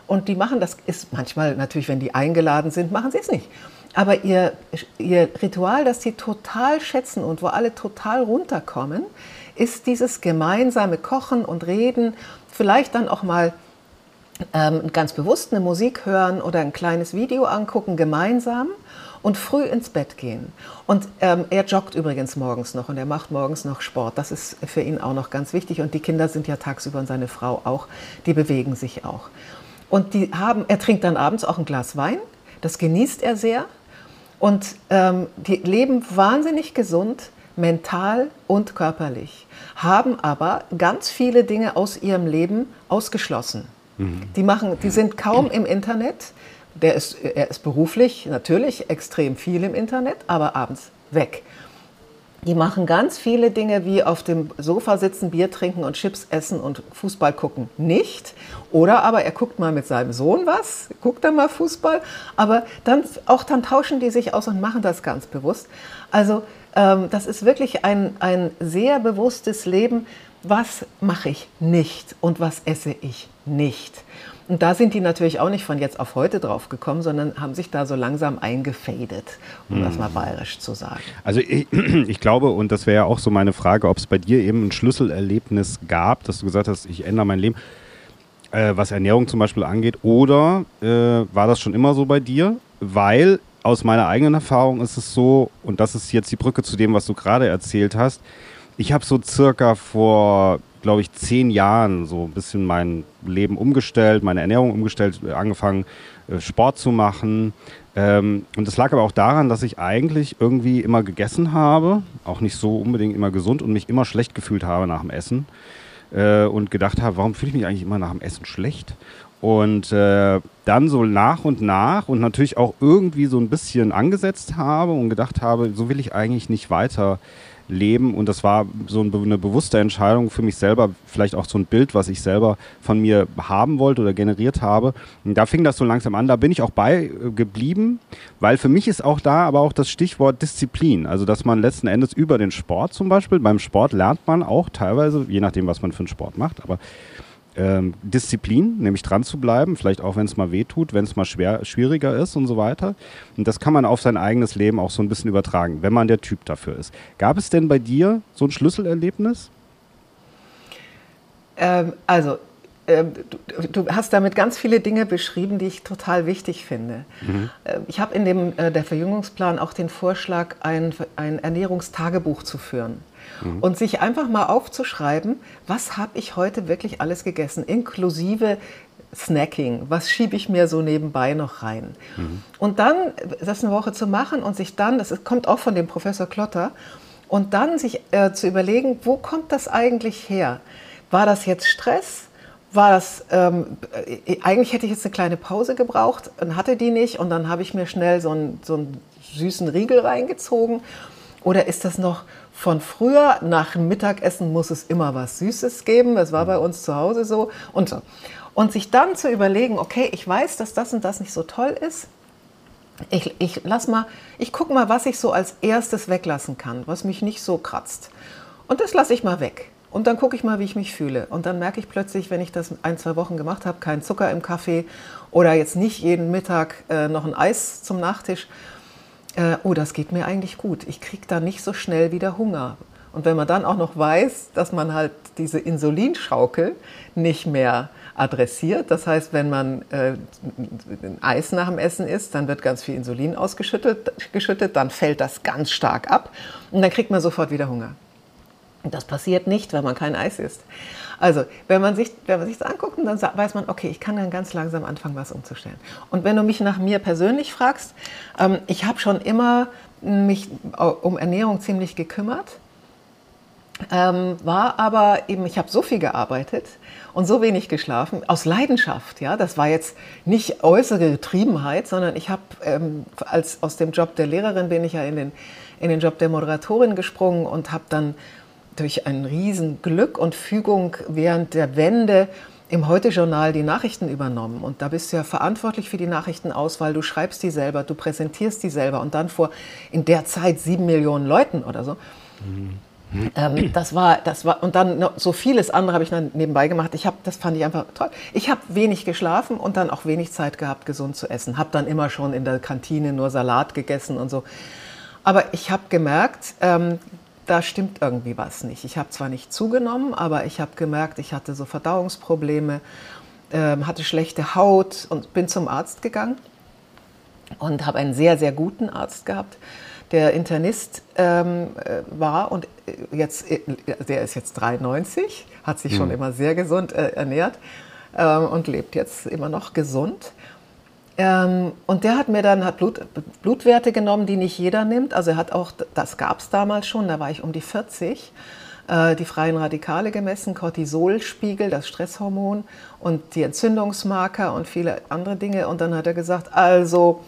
Und die machen das, ist manchmal natürlich, wenn die eingeladen sind, machen sie es nicht. Aber ihr, ihr Ritual, das sie total schätzen und wo alle total runterkommen, ist dieses gemeinsame Kochen und Reden, vielleicht dann auch mal ähm, ganz bewusst eine Musik hören oder ein kleines Video angucken gemeinsam und früh ins Bett gehen. Und ähm, er joggt übrigens morgens noch und er macht morgens noch Sport. Das ist für ihn auch noch ganz wichtig. Und die Kinder sind ja tagsüber und seine Frau auch, die bewegen sich auch. Und die haben, er trinkt dann abends auch ein Glas Wein, das genießt er sehr. Und ähm, die leben wahnsinnig gesund, mental und körperlich, haben aber ganz viele Dinge aus ihrem Leben ausgeschlossen. Die, machen, die sind kaum im Internet. Der ist, er ist beruflich natürlich extrem viel im Internet, aber abends weg. Die machen ganz viele Dinge wie auf dem Sofa sitzen, Bier trinken und Chips essen und Fußball gucken. Nicht. Oder aber er guckt mal mit seinem Sohn was, guckt dann mal Fußball. Aber dann, auch dann tauschen die sich aus und machen das ganz bewusst. Also ähm, das ist wirklich ein, ein sehr bewusstes Leben. Was mache ich nicht und was esse ich nicht? Und da sind die natürlich auch nicht von jetzt auf heute drauf gekommen, sondern haben sich da so langsam eingefadet, um hm. das mal bayerisch zu sagen. Also ich, ich glaube, und das wäre ja auch so meine Frage, ob es bei dir eben ein Schlüsselerlebnis gab, dass du gesagt hast, ich ändere mein Leben, äh, was Ernährung zum Beispiel angeht, oder äh, war das schon immer so bei dir? Weil aus meiner eigenen Erfahrung ist es so, und das ist jetzt die Brücke zu dem, was du gerade erzählt hast, ich habe so circa vor glaube ich, zehn Jahren so ein bisschen mein Leben umgestellt, meine Ernährung umgestellt, äh, angefangen, äh, Sport zu machen. Ähm, und das lag aber auch daran, dass ich eigentlich irgendwie immer gegessen habe, auch nicht so unbedingt immer gesund und mich immer schlecht gefühlt habe nach dem Essen. Äh, und gedacht habe, warum fühle ich mich eigentlich immer nach dem Essen schlecht? Und äh, dann so nach und nach und natürlich auch irgendwie so ein bisschen angesetzt habe und gedacht habe, so will ich eigentlich nicht weiter leben. Und das war so eine bewusste Entscheidung für mich selber, vielleicht auch so ein Bild, was ich selber von mir haben wollte oder generiert habe. Und da fing das so langsam an. Da bin ich auch bei äh, geblieben, weil für mich ist auch da aber auch das Stichwort Disziplin. Also, dass man letzten Endes über den Sport zum Beispiel, beim Sport lernt man auch teilweise, je nachdem, was man für einen Sport macht, aber ähm, Disziplin, nämlich dran zu bleiben, vielleicht auch wenn es mal weh tut, wenn es mal schwer, schwieriger ist und so weiter. Und das kann man auf sein eigenes Leben auch so ein bisschen übertragen, wenn man der Typ dafür ist. Gab es denn bei dir so ein Schlüsselerlebnis? Ähm, also, äh, du, du, hast damit ganz viele Dinge beschrieben, die ich total wichtig finde. Mhm. Äh, ich habe in dem äh, der Verjüngungsplan auch den Vorschlag, ein, ein Ernährungstagebuch zu führen mhm. und sich einfach mal aufzuschreiben, was habe ich heute wirklich alles gegessen, inklusive Snacking, was schiebe ich mir so nebenbei noch rein? Mhm. Und dann das eine Woche zu machen und sich dann, das kommt auch von dem Professor Klotter, und dann sich äh, zu überlegen, wo kommt das eigentlich her? War das jetzt Stress? War das, ähm, äh, eigentlich hätte ich jetzt eine kleine Pause gebraucht und hatte die nicht und dann habe ich mir schnell so einen, so einen süßen Riegel reingezogen. Oder ist das noch von früher, nach Mittagessen muss es immer was Süßes geben. Das war bei uns zu Hause so und so. Und sich dann zu überlegen, okay, ich weiß, dass das und das nicht so toll ist. Ich, ich lass mal, ich gucke mal, was ich so als erstes weglassen kann, was mich nicht so kratzt. Und das lasse ich mal weg. Und dann gucke ich mal, wie ich mich fühle. Und dann merke ich plötzlich, wenn ich das ein, zwei Wochen gemacht habe, kein Zucker im Kaffee oder jetzt nicht jeden Mittag äh, noch ein Eis zum Nachtisch, äh, oh, das geht mir eigentlich gut. Ich kriege da nicht so schnell wieder Hunger. Und wenn man dann auch noch weiß, dass man halt diese Insulinschaukel nicht mehr adressiert, das heißt, wenn man äh, Eis nach dem Essen isst, dann wird ganz viel Insulin ausgeschüttet, geschüttet, dann fällt das ganz stark ab und dann kriegt man sofort wieder Hunger. Das passiert nicht, wenn man kein Eis isst. Also, wenn man sich wenn man sich das anguckt, dann weiß man, okay, ich kann dann ganz langsam anfangen, was umzustellen. Und wenn du mich nach mir persönlich fragst, ähm, ich habe schon immer mich um Ernährung ziemlich gekümmert. Ähm, war aber eben, ich habe so viel gearbeitet und so wenig geschlafen, aus Leidenschaft. Ja, das war jetzt nicht äußere Getriebenheit, sondern ich habe ähm, als aus dem Job der Lehrerin bin ich ja in den in den Job der Moderatorin gesprungen und habe dann durch ein Riesenglück und Fügung während der Wende im Heute-Journal die Nachrichten übernommen. Und da bist du ja verantwortlich für die Nachrichtenauswahl. Du schreibst die selber, du präsentierst die selber und dann vor in der Zeit sieben Millionen Leuten oder so. Mhm. Ähm, das war, das war, und dann so vieles andere habe ich dann nebenbei gemacht. Ich habe, das fand ich einfach toll. Ich habe wenig geschlafen und dann auch wenig Zeit gehabt, gesund zu essen. Habe dann immer schon in der Kantine nur Salat gegessen und so. Aber ich habe gemerkt, ähm, da stimmt irgendwie was nicht. Ich habe zwar nicht zugenommen, aber ich habe gemerkt, ich hatte so Verdauungsprobleme, ähm, hatte schlechte Haut und bin zum Arzt gegangen und habe einen sehr, sehr guten Arzt gehabt, der Internist ähm, äh, war und äh, jetzt, äh, der ist jetzt 93, hat sich schon mhm. immer sehr gesund äh, ernährt ähm, und lebt jetzt immer noch gesund. Ähm, und der hat mir dann hat Blut, Blutwerte genommen, die nicht jeder nimmt. Also er hat auch, das gab es damals schon, da war ich um die 40, äh, die freien Radikale gemessen, Cortisolspiegel, das Stresshormon und die Entzündungsmarker und viele andere Dinge. Und dann hat er gesagt, also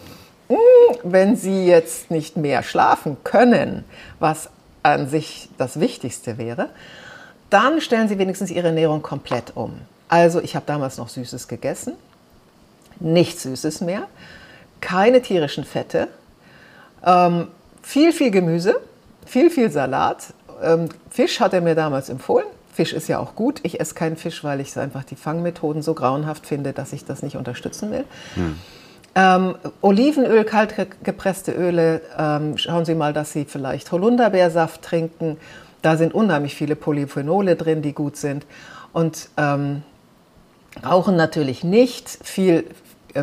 mh, hm, wenn Sie jetzt nicht mehr schlafen können, was an sich das Wichtigste wäre, dann stellen Sie wenigstens Ihre Ernährung komplett um. Also ich habe damals noch Süßes gegessen, nichts Süßes mehr, keine tierischen Fette, ähm, viel, viel Gemüse, viel, viel Salat. Ähm, Fisch hat er mir damals empfohlen. Fisch ist ja auch gut. Ich esse keinen Fisch, weil ich einfach die Fangmethoden so grauenhaft finde, dass ich das nicht unterstützen will. Hm. Ähm, Olivenöl, kalt gepresste Öle, ähm, schauen Sie mal, dass Sie vielleicht Holunderbeersaft trinken. Da sind unheimlich viele Polyphenole drin, die gut sind. Und ähm, rauchen natürlich nicht, viel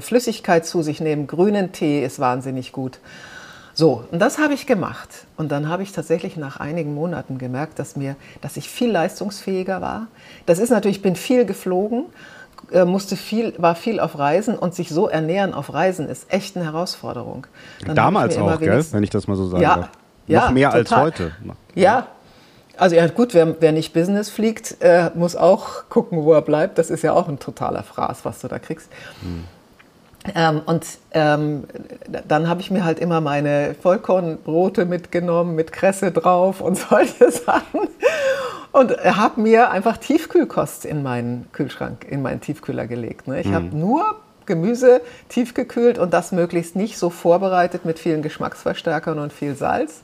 Flüssigkeit zu sich nehmen. Grünen Tee ist wahnsinnig gut. So, und das habe ich gemacht. Und dann habe ich tatsächlich nach einigen Monaten gemerkt, dass, mir, dass ich viel leistungsfähiger war. Das ist natürlich, ich bin viel geflogen äh, musste viel, war viel auf Reisen und sich so ernähren auf Reisen ist echt eine Herausforderung. Dann Damals auch, gell? wenn ich das mal so sage. Ja, Noch ja, mehr total. als heute. Ja, also ja gut, wer, wer nicht Business fliegt, äh, muss auch gucken, wo er bleibt. Das ist ja auch ein totaler Fraß, was du da kriegst. Hm. Ähm, und ähm, dann habe ich mir halt immer meine Vollkornbrote mitgenommen mit Kresse drauf und solche Sachen. Und habe mir einfach Tiefkühlkost in meinen Kühlschrank, in meinen Tiefkühler gelegt. Ne? Ich mhm. habe nur Gemüse tiefgekühlt und das möglichst nicht so vorbereitet mit vielen Geschmacksverstärkern und viel Salz,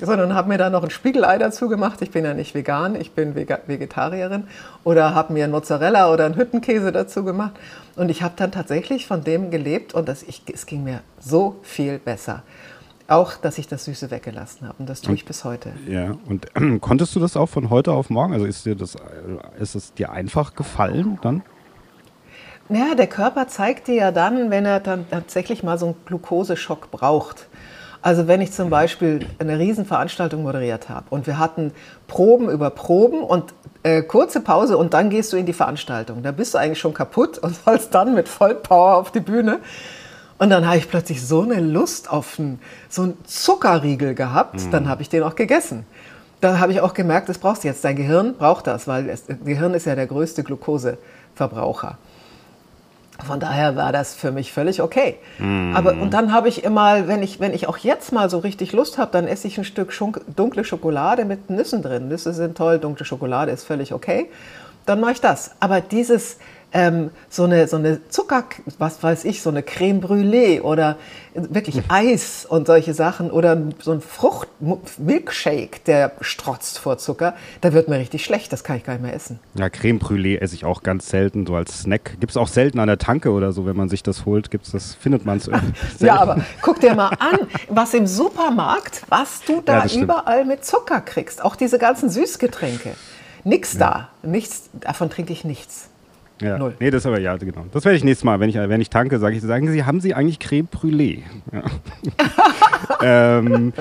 sondern habe mir dann noch ein Spiegelei dazu gemacht. Ich bin ja nicht vegan, ich bin Vegetarierin. Oder habe mir Mozzarella oder einen Hüttenkäse dazu gemacht. Und ich habe dann tatsächlich von dem gelebt und das, ich, es ging mir so viel besser. Auch, dass ich das Süße weggelassen habe. Und das tue ich bis heute. Ja, und äh, konntest du das auch von heute auf morgen? Also ist dir das, ist es dir einfach gefallen dann? Ja, der Körper zeigt dir ja dann, wenn er dann tatsächlich mal so einen Glukoseschock braucht. Also wenn ich zum Beispiel eine Riesenveranstaltung moderiert habe und wir hatten Proben über Proben und äh, kurze Pause und dann gehst du in die Veranstaltung. Da bist du eigentlich schon kaputt und sollst dann mit Vollpower auf die Bühne. Und dann habe ich plötzlich so eine Lust auf einen, so einen Zuckerriegel gehabt, mhm. dann habe ich den auch gegessen. Dann habe ich auch gemerkt, das brauchst du jetzt. Dein Gehirn braucht das, weil das Gehirn ist ja der größte Glukoseverbraucher. Von daher war das für mich völlig okay. Mm. Aber und dann habe ich immer, wenn ich, wenn ich auch jetzt mal so richtig Lust habe, dann esse ich ein Stück Schunk, dunkle Schokolade mit Nüssen drin. Nüsse sind toll, dunkle Schokolade ist völlig okay. Dann mache ich das. Aber dieses ähm, so, eine, so eine Zucker, was weiß ich, so eine Creme Brûlée oder wirklich hm. Eis und solche Sachen oder so ein Frucht-Milkshake, der strotzt vor Zucker, da wird mir richtig schlecht, das kann ich gar nicht mehr essen. Ja, Creme Brûlée esse ich auch ganz selten, so als Snack. Gibt es auch selten an der Tanke oder so, wenn man sich das holt, gibt's das, findet man es Ja, aber guck dir mal an, was im Supermarkt, was du da ja, überall mit Zucker kriegst, auch diese ganzen Süßgetränke. Nix ja. da, nichts, davon trinke ich nichts. Ja. Null. Nee, das aber ja, genau. Das werde ich nächstes Mal, wenn ich, wenn ich tanke, sage ich, sagen Sie, haben Sie eigentlich Creme Brûlée? Ja. ähm,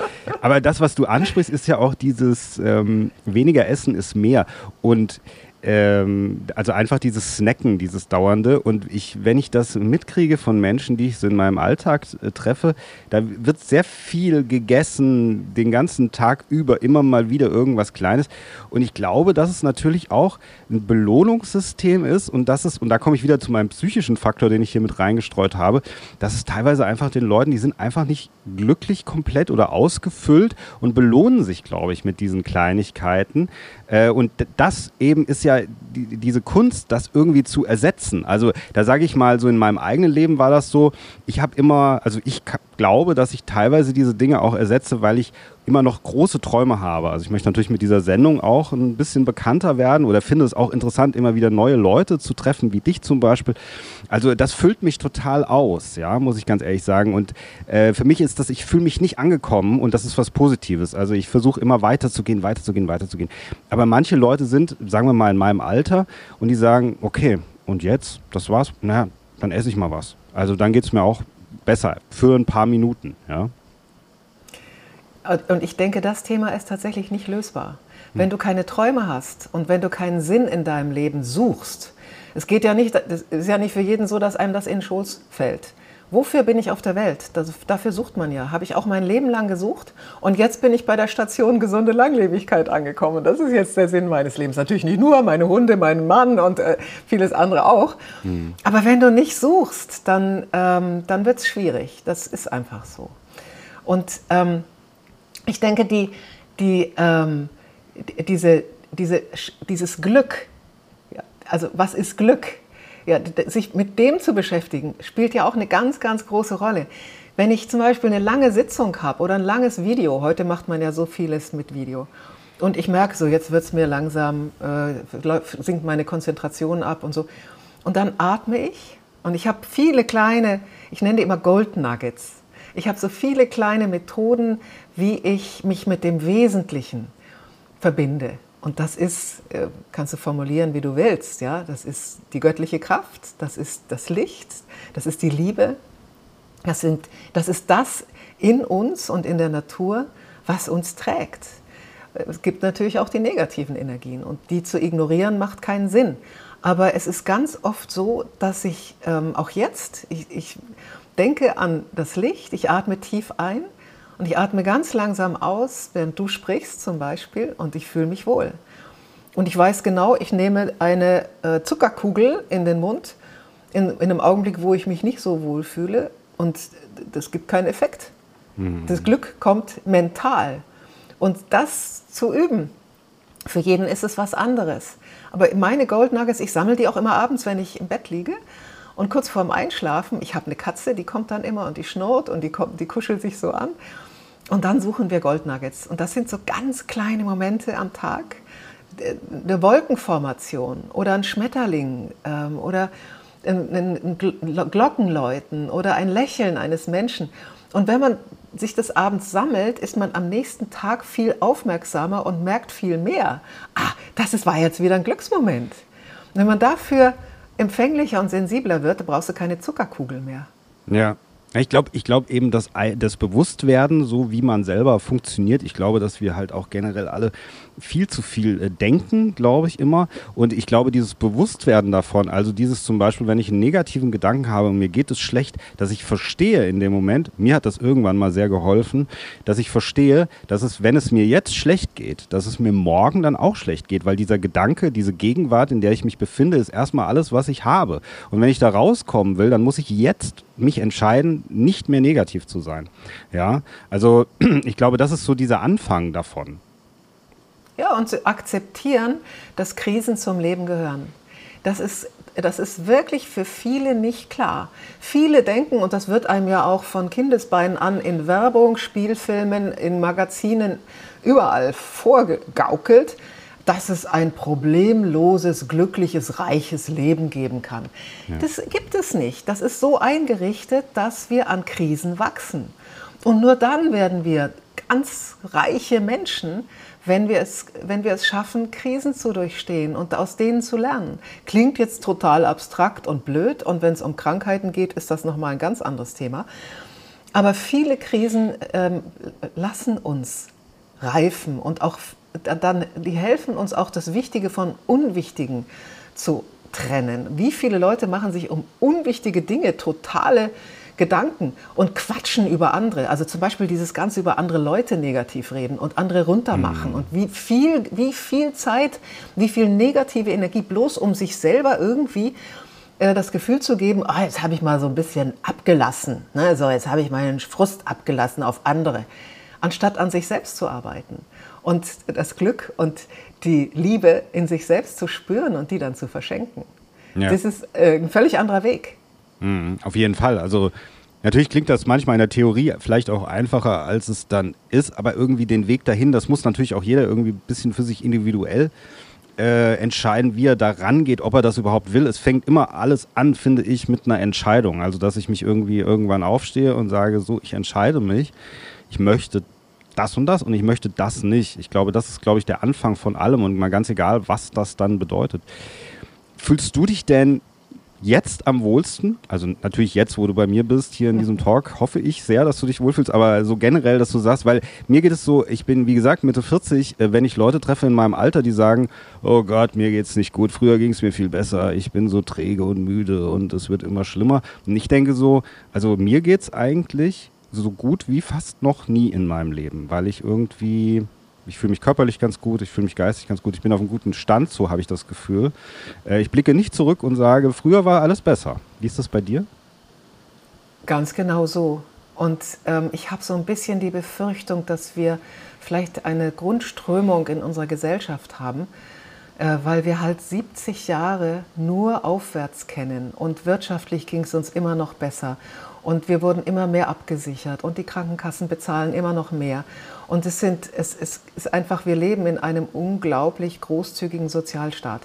aber das, was du ansprichst, ist ja auch dieses ähm, weniger Essen ist mehr. Und ähm, also einfach dieses Snacken, dieses Dauernde. Und ich, wenn ich das mitkriege von Menschen, die ich so in meinem Alltag äh, treffe, da wird sehr viel gegessen, den ganzen Tag über, immer mal wieder irgendwas Kleines. Und ich glaube, dass es natürlich auch ein Belohnungssystem ist und das ist, und da komme ich wieder zu meinem psychischen Faktor, den ich hier mit reingestreut habe, dass es teilweise einfach den Leuten, die sind einfach nicht glücklich komplett oder ausgefüllt und belohnen sich, glaube ich, mit diesen Kleinigkeiten. Äh, und das eben ist ja die, diese Kunst, das irgendwie zu ersetzen. Also da sage ich mal, so in meinem eigenen Leben war das so, ich habe immer, also ich glaube, dass ich teilweise diese Dinge auch ersetze, weil ich immer noch große Träume habe. Also ich möchte natürlich mit dieser Sendung auch ein bisschen bekannter werden oder finde es auch interessant, immer wieder neue Leute zu treffen, wie dich zum Beispiel. Also das füllt mich total aus, ja, muss ich ganz ehrlich sagen. Und äh, für mich ist das, ich fühle mich nicht angekommen und das ist was Positives. Also ich versuche immer weiterzugehen, weiterzugehen, weiterzugehen. Aber manche Leute sind, sagen wir mal, in meinem Alter und die sagen, okay, und jetzt, das war's, naja, dann esse ich mal was. Also dann geht es mir auch besser für ein paar Minuten, ja. Und ich denke, das Thema ist tatsächlich nicht lösbar. Wenn du keine Träume hast und wenn du keinen Sinn in deinem Leben suchst, es geht ja nicht, es ist ja nicht für jeden so, dass einem das in den Schoß fällt. Wofür bin ich auf der Welt? Das, dafür sucht man ja. Habe ich auch mein Leben lang gesucht. Und jetzt bin ich bei der Station gesunde Langlebigkeit angekommen. Das ist jetzt der Sinn meines Lebens. Natürlich nicht nur meine Hunde, meinen Mann und äh, vieles andere auch. Mhm. Aber wenn du nicht suchst, dann, ähm, dann wird es schwierig. Das ist einfach so. Und ähm, ich denke, die, die, ähm, diese, diese, dieses Glück, also was ist Glück? Ja, sich mit dem zu beschäftigen, spielt ja auch eine ganz, ganz große Rolle. Wenn ich zum Beispiel eine lange Sitzung habe oder ein langes Video, heute macht man ja so vieles mit Video, und ich merke so, jetzt wird es mir langsam, äh, sinkt meine Konzentration ab und so. Und dann atme ich und ich habe viele kleine, ich nenne die immer Gold Nuggets. Ich habe so viele kleine Methoden, wie ich mich mit dem Wesentlichen verbinde. Und das ist, äh, kannst du formulieren, wie du willst. Ja? Das ist die göttliche Kraft, das ist das Licht, das ist die Liebe. Das, sind, das ist das in uns und in der Natur, was uns trägt. Es gibt natürlich auch die negativen Energien und die zu ignorieren macht keinen Sinn. Aber es ist ganz oft so, dass ich ähm, auch jetzt, ich, ich denke an das Licht, ich atme tief ein und ich atme ganz langsam aus, während du sprichst zum Beispiel, und ich fühle mich wohl. Und ich weiß genau, ich nehme eine äh, Zuckerkugel in den Mund in, in, einem Augenblick, wo ich mich nicht so wohl fühle, und das gibt keinen Effekt. Mhm. Das Glück kommt mental. Und das zu üben, für jeden ist es was anderes. Aber meine Gold Nuggets, ich sammle die auch immer abends, wenn ich im Bett liege. Und kurz vorm Einschlafen, ich habe eine Katze, die kommt dann immer und die schnurrt und die, kommt, die kuschelt sich so an. Und dann suchen wir Goldnuggets. Und das sind so ganz kleine Momente am Tag. Eine Wolkenformation oder ein Schmetterling ähm, oder ein, ein Glockenläuten oder ein Lächeln eines Menschen. Und wenn man sich das abends sammelt, ist man am nächsten Tag viel aufmerksamer und merkt viel mehr. Ah, das ist, war jetzt wieder ein Glücksmoment. Wenn man dafür empfänglicher und sensibler wird, brauchst du keine Zuckerkugel mehr. Ja, ich glaube ich glaub eben, dass das Bewusstwerden, so wie man selber funktioniert, ich glaube, dass wir halt auch generell alle viel zu viel äh, denken, glaube ich immer. Und ich glaube, dieses Bewusstwerden davon, also dieses zum Beispiel, wenn ich einen negativen Gedanken habe und mir geht es schlecht, dass ich verstehe in dem Moment, mir hat das irgendwann mal sehr geholfen, dass ich verstehe, dass es, wenn es mir jetzt schlecht geht, dass es mir morgen dann auch schlecht geht, weil dieser Gedanke, diese Gegenwart, in der ich mich befinde, ist erstmal alles, was ich habe. Und wenn ich da rauskommen will, dann muss ich jetzt mich entscheiden, nicht mehr negativ zu sein. Ja, also ich glaube, das ist so dieser Anfang davon. Ja, und zu akzeptieren, dass Krisen zum Leben gehören. Das ist, das ist wirklich für viele nicht klar. Viele denken, und das wird einem ja auch von Kindesbeinen an in Werbung, Spielfilmen, in Magazinen überall vorgegaukelt, dass es ein problemloses, glückliches, reiches Leben geben kann. Ja. Das gibt es nicht. Das ist so eingerichtet, dass wir an Krisen wachsen. Und nur dann werden wir ganz reiche Menschen, wenn wir, es, wenn wir es schaffen, Krisen zu durchstehen und aus denen zu lernen. Klingt jetzt total abstrakt und blöd und wenn es um Krankheiten geht, ist das nochmal ein ganz anderes Thema. Aber viele Krisen ähm, lassen uns reifen und auch dann, die helfen uns auch das Wichtige von Unwichtigen zu trennen. Wie viele Leute machen sich um unwichtige Dinge totale Gedanken und quatschen über andere. Also zum Beispiel dieses Ganze über andere Leute negativ reden und andere runtermachen. Mhm. Und wie viel, wie viel Zeit, wie viel negative Energie bloß um sich selber irgendwie äh, das Gefühl zu geben, oh, jetzt habe ich mal so ein bisschen abgelassen. Ne? So, jetzt habe ich meinen Frust abgelassen auf andere, anstatt an sich selbst zu arbeiten. Und das Glück und die Liebe in sich selbst zu spüren und die dann zu verschenken. Ja. Das ist äh, ein völlig anderer Weg. Mhm, auf jeden Fall. Also natürlich klingt das manchmal in der Theorie vielleicht auch einfacher, als es dann ist, aber irgendwie den Weg dahin, das muss natürlich auch jeder irgendwie ein bisschen für sich individuell äh, entscheiden, wie er da rangeht, ob er das überhaupt will. Es fängt immer alles an, finde ich, mit einer Entscheidung. Also, dass ich mich irgendwie irgendwann aufstehe und sage, so, ich entscheide mich, ich möchte das und das und ich möchte das nicht. Ich glaube, das ist, glaube ich, der Anfang von allem und mal ganz egal, was das dann bedeutet. Fühlst du dich denn jetzt am wohlsten? Also natürlich jetzt, wo du bei mir bist, hier in diesem Talk, hoffe ich sehr, dass du dich wohlfühlst, aber so generell, dass du sagst, weil mir geht es so, ich bin, wie gesagt, Mitte 40, äh, wenn ich Leute treffe in meinem Alter, die sagen, oh Gott, mir geht's nicht gut, früher ging es mir viel besser, ich bin so träge und müde und es wird immer schlimmer. Und ich denke so, also mir geht's eigentlich so gut wie fast noch nie in meinem Leben, weil ich irgendwie ich fühle mich körperlich ganz gut, ich fühle mich geistig ganz gut, ich bin auf einem guten Stand, so habe ich das Gefühl. Äh, ich blicke nicht zurück und sage, früher war alles besser. Wie ist das bei dir? Ganz genau so. Und ähm, ich habe so ein bisschen die Befürchtung, dass wir vielleicht eine Grundströmung in unserer Gesellschaft haben, äh, weil wir halt 70 Jahre nur aufwärts kennen und wirtschaftlich ging es uns immer noch besser und wir wurden immer mehr abgesichert und die Krankenkassen bezahlen immer noch mehr. Und es, sind, es, es ist einfach, wir leben in einem unglaublich großzügigen Sozialstaat.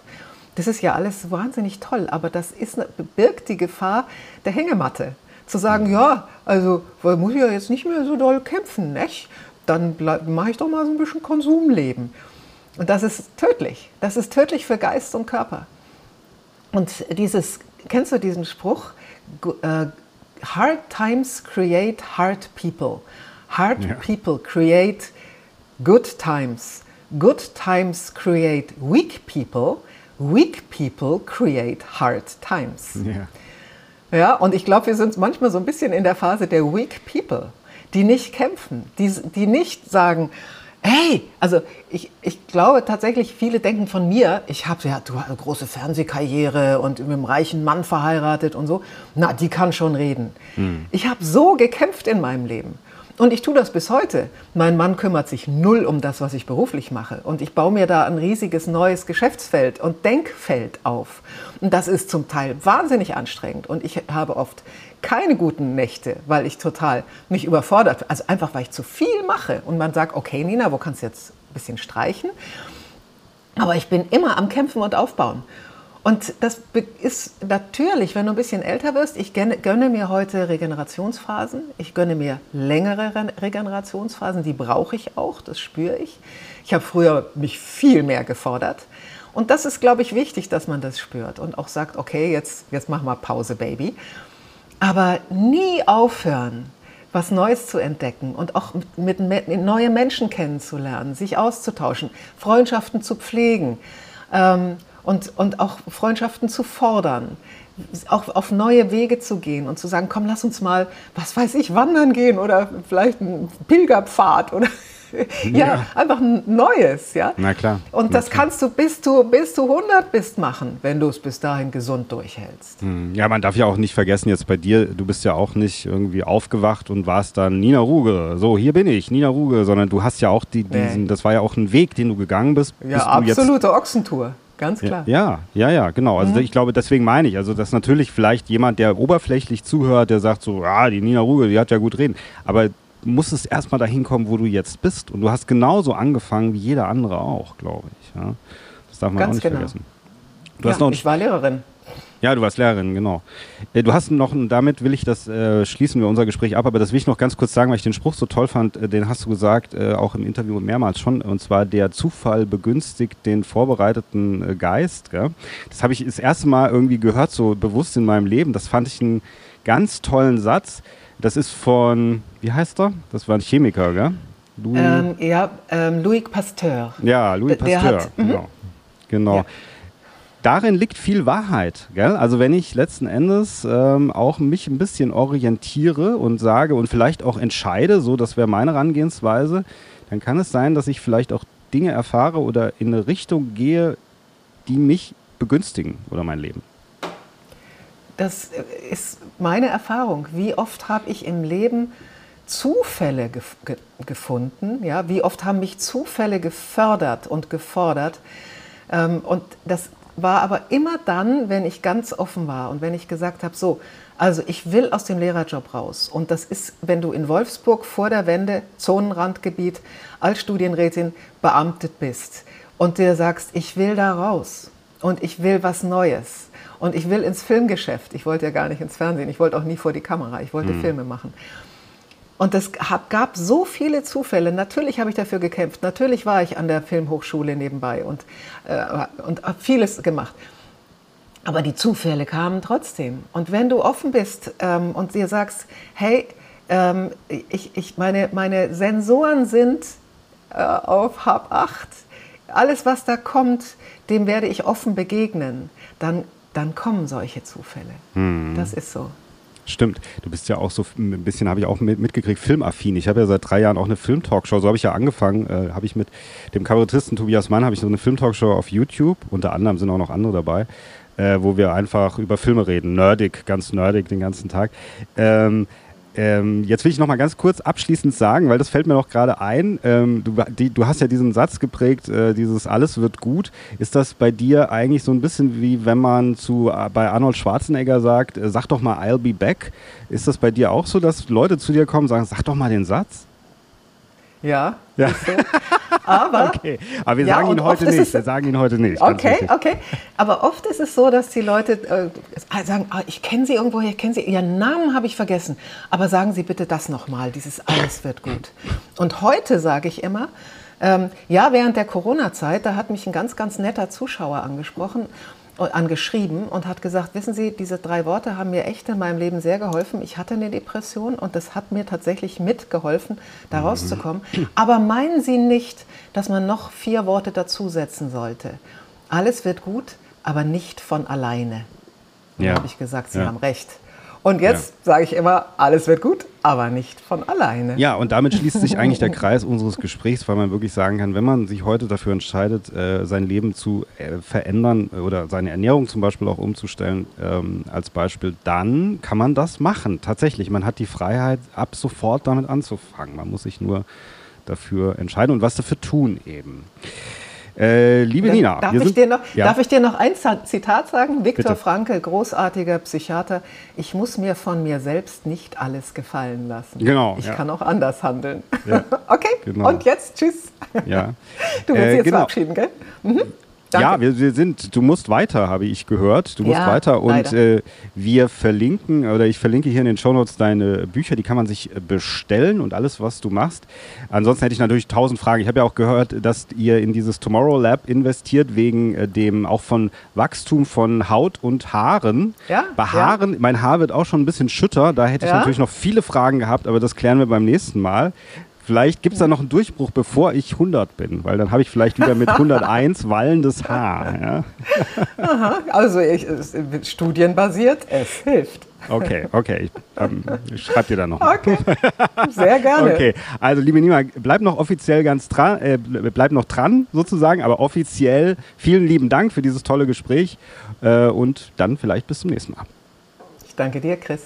Das ist ja alles wahnsinnig toll, aber das ist, birgt die Gefahr der Hängematte. Zu sagen, ja, also muss ich ja jetzt nicht mehr so doll kämpfen, nicht? dann mache ich doch mal so ein bisschen Konsumleben. Und das ist tödlich. Das ist tödlich für Geist und Körper. Und dieses, kennst du diesen Spruch? Hard times create hard people. Hard ja. people create good times. Good times create weak people. Weak people create hard times. Ja, ja und ich glaube, wir sind manchmal so ein bisschen in der Phase der weak people, die nicht kämpfen, die, die nicht sagen, hey, also ich, ich glaube tatsächlich, viele denken von mir, ich habe ja du, eine große Fernsehkarriere und mit einem reichen Mann verheiratet und so. Na, die kann schon reden. Hm. Ich habe so gekämpft in meinem Leben. Und ich tue das bis heute. Mein Mann kümmert sich null um das, was ich beruflich mache. Und ich baue mir da ein riesiges neues Geschäftsfeld und Denkfeld auf. Und das ist zum Teil wahnsinnig anstrengend. Und ich habe oft keine guten Nächte, weil ich total mich überfordert, also einfach weil ich zu viel mache. Und man sagt, okay Nina, wo kannst du jetzt ein bisschen streichen? Aber ich bin immer am Kämpfen und Aufbauen. Und das ist natürlich, wenn du ein bisschen älter wirst, ich gönne mir heute Regenerationsphasen, ich gönne mir längere Regenerationsphasen, die brauche ich auch, das spüre ich. Ich habe früher mich viel mehr gefordert. Und das ist, glaube ich, wichtig, dass man das spürt und auch sagt, okay, jetzt, jetzt mach mal Pause, Baby. Aber nie aufhören, was Neues zu entdecken und auch mit, mit neue Menschen kennenzulernen, sich auszutauschen, Freundschaften zu pflegen. Ähm, und, und auch Freundschaften zu fordern, auch auf neue Wege zu gehen und zu sagen, komm, lass uns mal, was weiß ich, wandern gehen oder vielleicht einen Pilgerpfad oder ja, ja, einfach ein neues, ja. Na klar. Und das klar. kannst du bis du bis du 100 bist machen, wenn du es bis dahin gesund durchhältst. Hm. Ja, man darf ja auch nicht vergessen jetzt bei dir, du bist ja auch nicht irgendwie aufgewacht und warst dann Nina Ruge. So, hier bin ich, Nina Ruge, sondern du hast ja auch die, diesen, nee. das war ja auch ein Weg, den du gegangen bist. Ja, absolute Ochsentour. Ganz klar. Ja, ja, ja, genau. Also mhm. ich glaube, deswegen meine ich, also dass natürlich vielleicht jemand, der oberflächlich zuhört, der sagt so, ah, die Nina Ruge, die hat ja gut reden. Aber muss es erstmal dahin kommen, wo du jetzt bist. Und du hast genauso angefangen wie jeder andere auch, glaube ich. Ja? Das darf man Ganz auch nicht genau. vergessen. Du ja, hast noch ich war Lehrerin. Ja, du warst Lehrerin, genau. Äh, du hast noch, damit will ich das, äh, schließen wir unser Gespräch ab, aber das will ich noch ganz kurz sagen, weil ich den Spruch so toll fand, äh, den hast du gesagt, äh, auch im Interview mehrmals schon, und zwar der Zufall begünstigt den vorbereiteten äh, Geist. Gell? Das habe ich das erste Mal irgendwie gehört, so bewusst in meinem Leben. Das fand ich einen ganz tollen Satz. Das ist von, wie heißt er? Das war ein Chemiker, gell? Louis, ähm, ja, ähm, Louis Pasteur. Ja, Louis Pasteur, hat, genau. Mhm. Genau. Ja darin liegt viel Wahrheit. Gell? Also wenn ich letzten Endes ähm, auch mich ein bisschen orientiere und sage und vielleicht auch entscheide, so das wäre meine Herangehensweise, dann kann es sein, dass ich vielleicht auch Dinge erfahre oder in eine Richtung gehe, die mich begünstigen oder mein Leben. Das ist meine Erfahrung. Wie oft habe ich im Leben Zufälle gef ge gefunden? Ja? Wie oft haben mich Zufälle gefördert und gefordert? Ähm, und das war aber immer dann, wenn ich ganz offen war und wenn ich gesagt habe, so, also ich will aus dem Lehrerjob raus. Und das ist, wenn du in Wolfsburg vor der Wende, Zonenrandgebiet, als Studienrätin beamtet bist und dir sagst, ich will da raus und ich will was Neues und ich will ins Filmgeschäft. Ich wollte ja gar nicht ins Fernsehen, ich wollte auch nie vor die Kamera, ich wollte mhm. Filme machen. Und es gab so viele Zufälle. Natürlich habe ich dafür gekämpft. Natürlich war ich an der Filmhochschule nebenbei und, äh, und habe vieles gemacht. Aber die Zufälle kamen trotzdem. Und wenn du offen bist ähm, und dir sagst, hey, ähm, ich, ich, meine, meine Sensoren sind äh, auf Hab 8, alles, was da kommt, dem werde ich offen begegnen, dann, dann kommen solche Zufälle. Mhm. Das ist so. Stimmt. Du bist ja auch so ein bisschen, habe ich auch mitgekriegt, filmaffin. Ich habe ja seit drei Jahren auch eine Filmtalkshow. So habe ich ja angefangen. Äh, habe ich mit dem Kabarettisten Tobias Mann habe ich so eine Filmtalkshow auf YouTube. Unter anderem sind auch noch andere dabei, äh, wo wir einfach über Filme reden. Nerdig, ganz nerdig den ganzen Tag. Ähm, ähm, jetzt will ich noch mal ganz kurz abschließend sagen, weil das fällt mir noch gerade ein. Ähm, du, die, du, hast ja diesen Satz geprägt, äh, dieses alles wird gut. Ist das bei dir eigentlich so ein bisschen wie wenn man zu äh, bei Arnold Schwarzenegger sagt, äh, sag doch mal I'll be back? Ist das bei dir auch so, dass Leute zu dir kommen und sagen, sag doch mal den Satz? Ja. ja. So. Aber, okay. Aber wir ja, sagen ihn heute nicht. Wir sagen ihn heute nicht. Okay, okay. Aber oft ist es so, dass die Leute äh, sagen, ah, ich kenne Sie irgendwo, ich kenne Sie, Ihren Namen habe ich vergessen. Aber sagen Sie bitte das nochmal, dieses alles wird gut. Und heute sage ich immer, ähm, ja, während der Corona-Zeit, da hat mich ein ganz, ganz netter Zuschauer angesprochen angeschrieben und hat gesagt, wissen Sie, diese drei Worte haben mir echt in meinem Leben sehr geholfen. Ich hatte eine Depression und das hat mir tatsächlich mitgeholfen, da mhm. rauszukommen. Aber meinen Sie nicht, dass man noch vier Worte dazusetzen sollte? Alles wird gut, aber nicht von alleine. Ja. habe ich gesagt, Sie ja. haben recht. Und jetzt ja. sage ich immer, alles wird gut, aber nicht von alleine. Ja, und damit schließt sich eigentlich der Kreis unseres Gesprächs, weil man wirklich sagen kann, wenn man sich heute dafür entscheidet, äh, sein Leben zu äh, verändern oder seine Ernährung zum Beispiel auch umzustellen, ähm, als Beispiel, dann kann man das machen. Tatsächlich, man hat die Freiheit, ab sofort damit anzufangen. Man muss sich nur dafür entscheiden und was dafür tun eben. Äh, liebe Nina, darf ich, noch, ja. darf ich, dir noch, ein Zitat sagen? Viktor Frankl, großartiger Psychiater. Ich muss mir von mir selbst nicht alles gefallen lassen. Genau. Ich ja. kann auch anders handeln. Ja. okay, genau. und jetzt tschüss. Ja. Du willst äh, jetzt genau. verabschieden, gell? Mhm. Danke. Ja, wir, wir, sind, du musst weiter, habe ich gehört. Du musst ja, weiter und äh, wir verlinken oder ich verlinke hier in den Shownotes deine Bücher, die kann man sich äh, bestellen und alles, was du machst. Ansonsten hätte ich natürlich tausend Fragen. Ich habe ja auch gehört, dass ihr in dieses Tomorrow Lab investiert wegen äh, dem auch von Wachstum von Haut und Haaren. Ja, Bei Haaren, ja. mein Haar wird auch schon ein bisschen schütter, da hätte ich natürlich noch viele Fragen gehabt, aber das klären wir beim nächsten Mal. Vielleicht gibt es da noch einen Durchbruch, bevor ich 100 bin, weil dann habe ich vielleicht wieder mit 101 wallendes Haar. Ja? Aha, also ich, studienbasiert, es hilft. Okay, okay. Ich, ähm, ich schreib dir dann noch. Okay, sehr gerne. Okay, also liebe Nima, bleib noch offiziell ganz dran, äh, bleib noch dran sozusagen, aber offiziell vielen lieben Dank für dieses tolle Gespräch äh, und dann vielleicht bis zum nächsten Mal. Ich danke dir, Chris.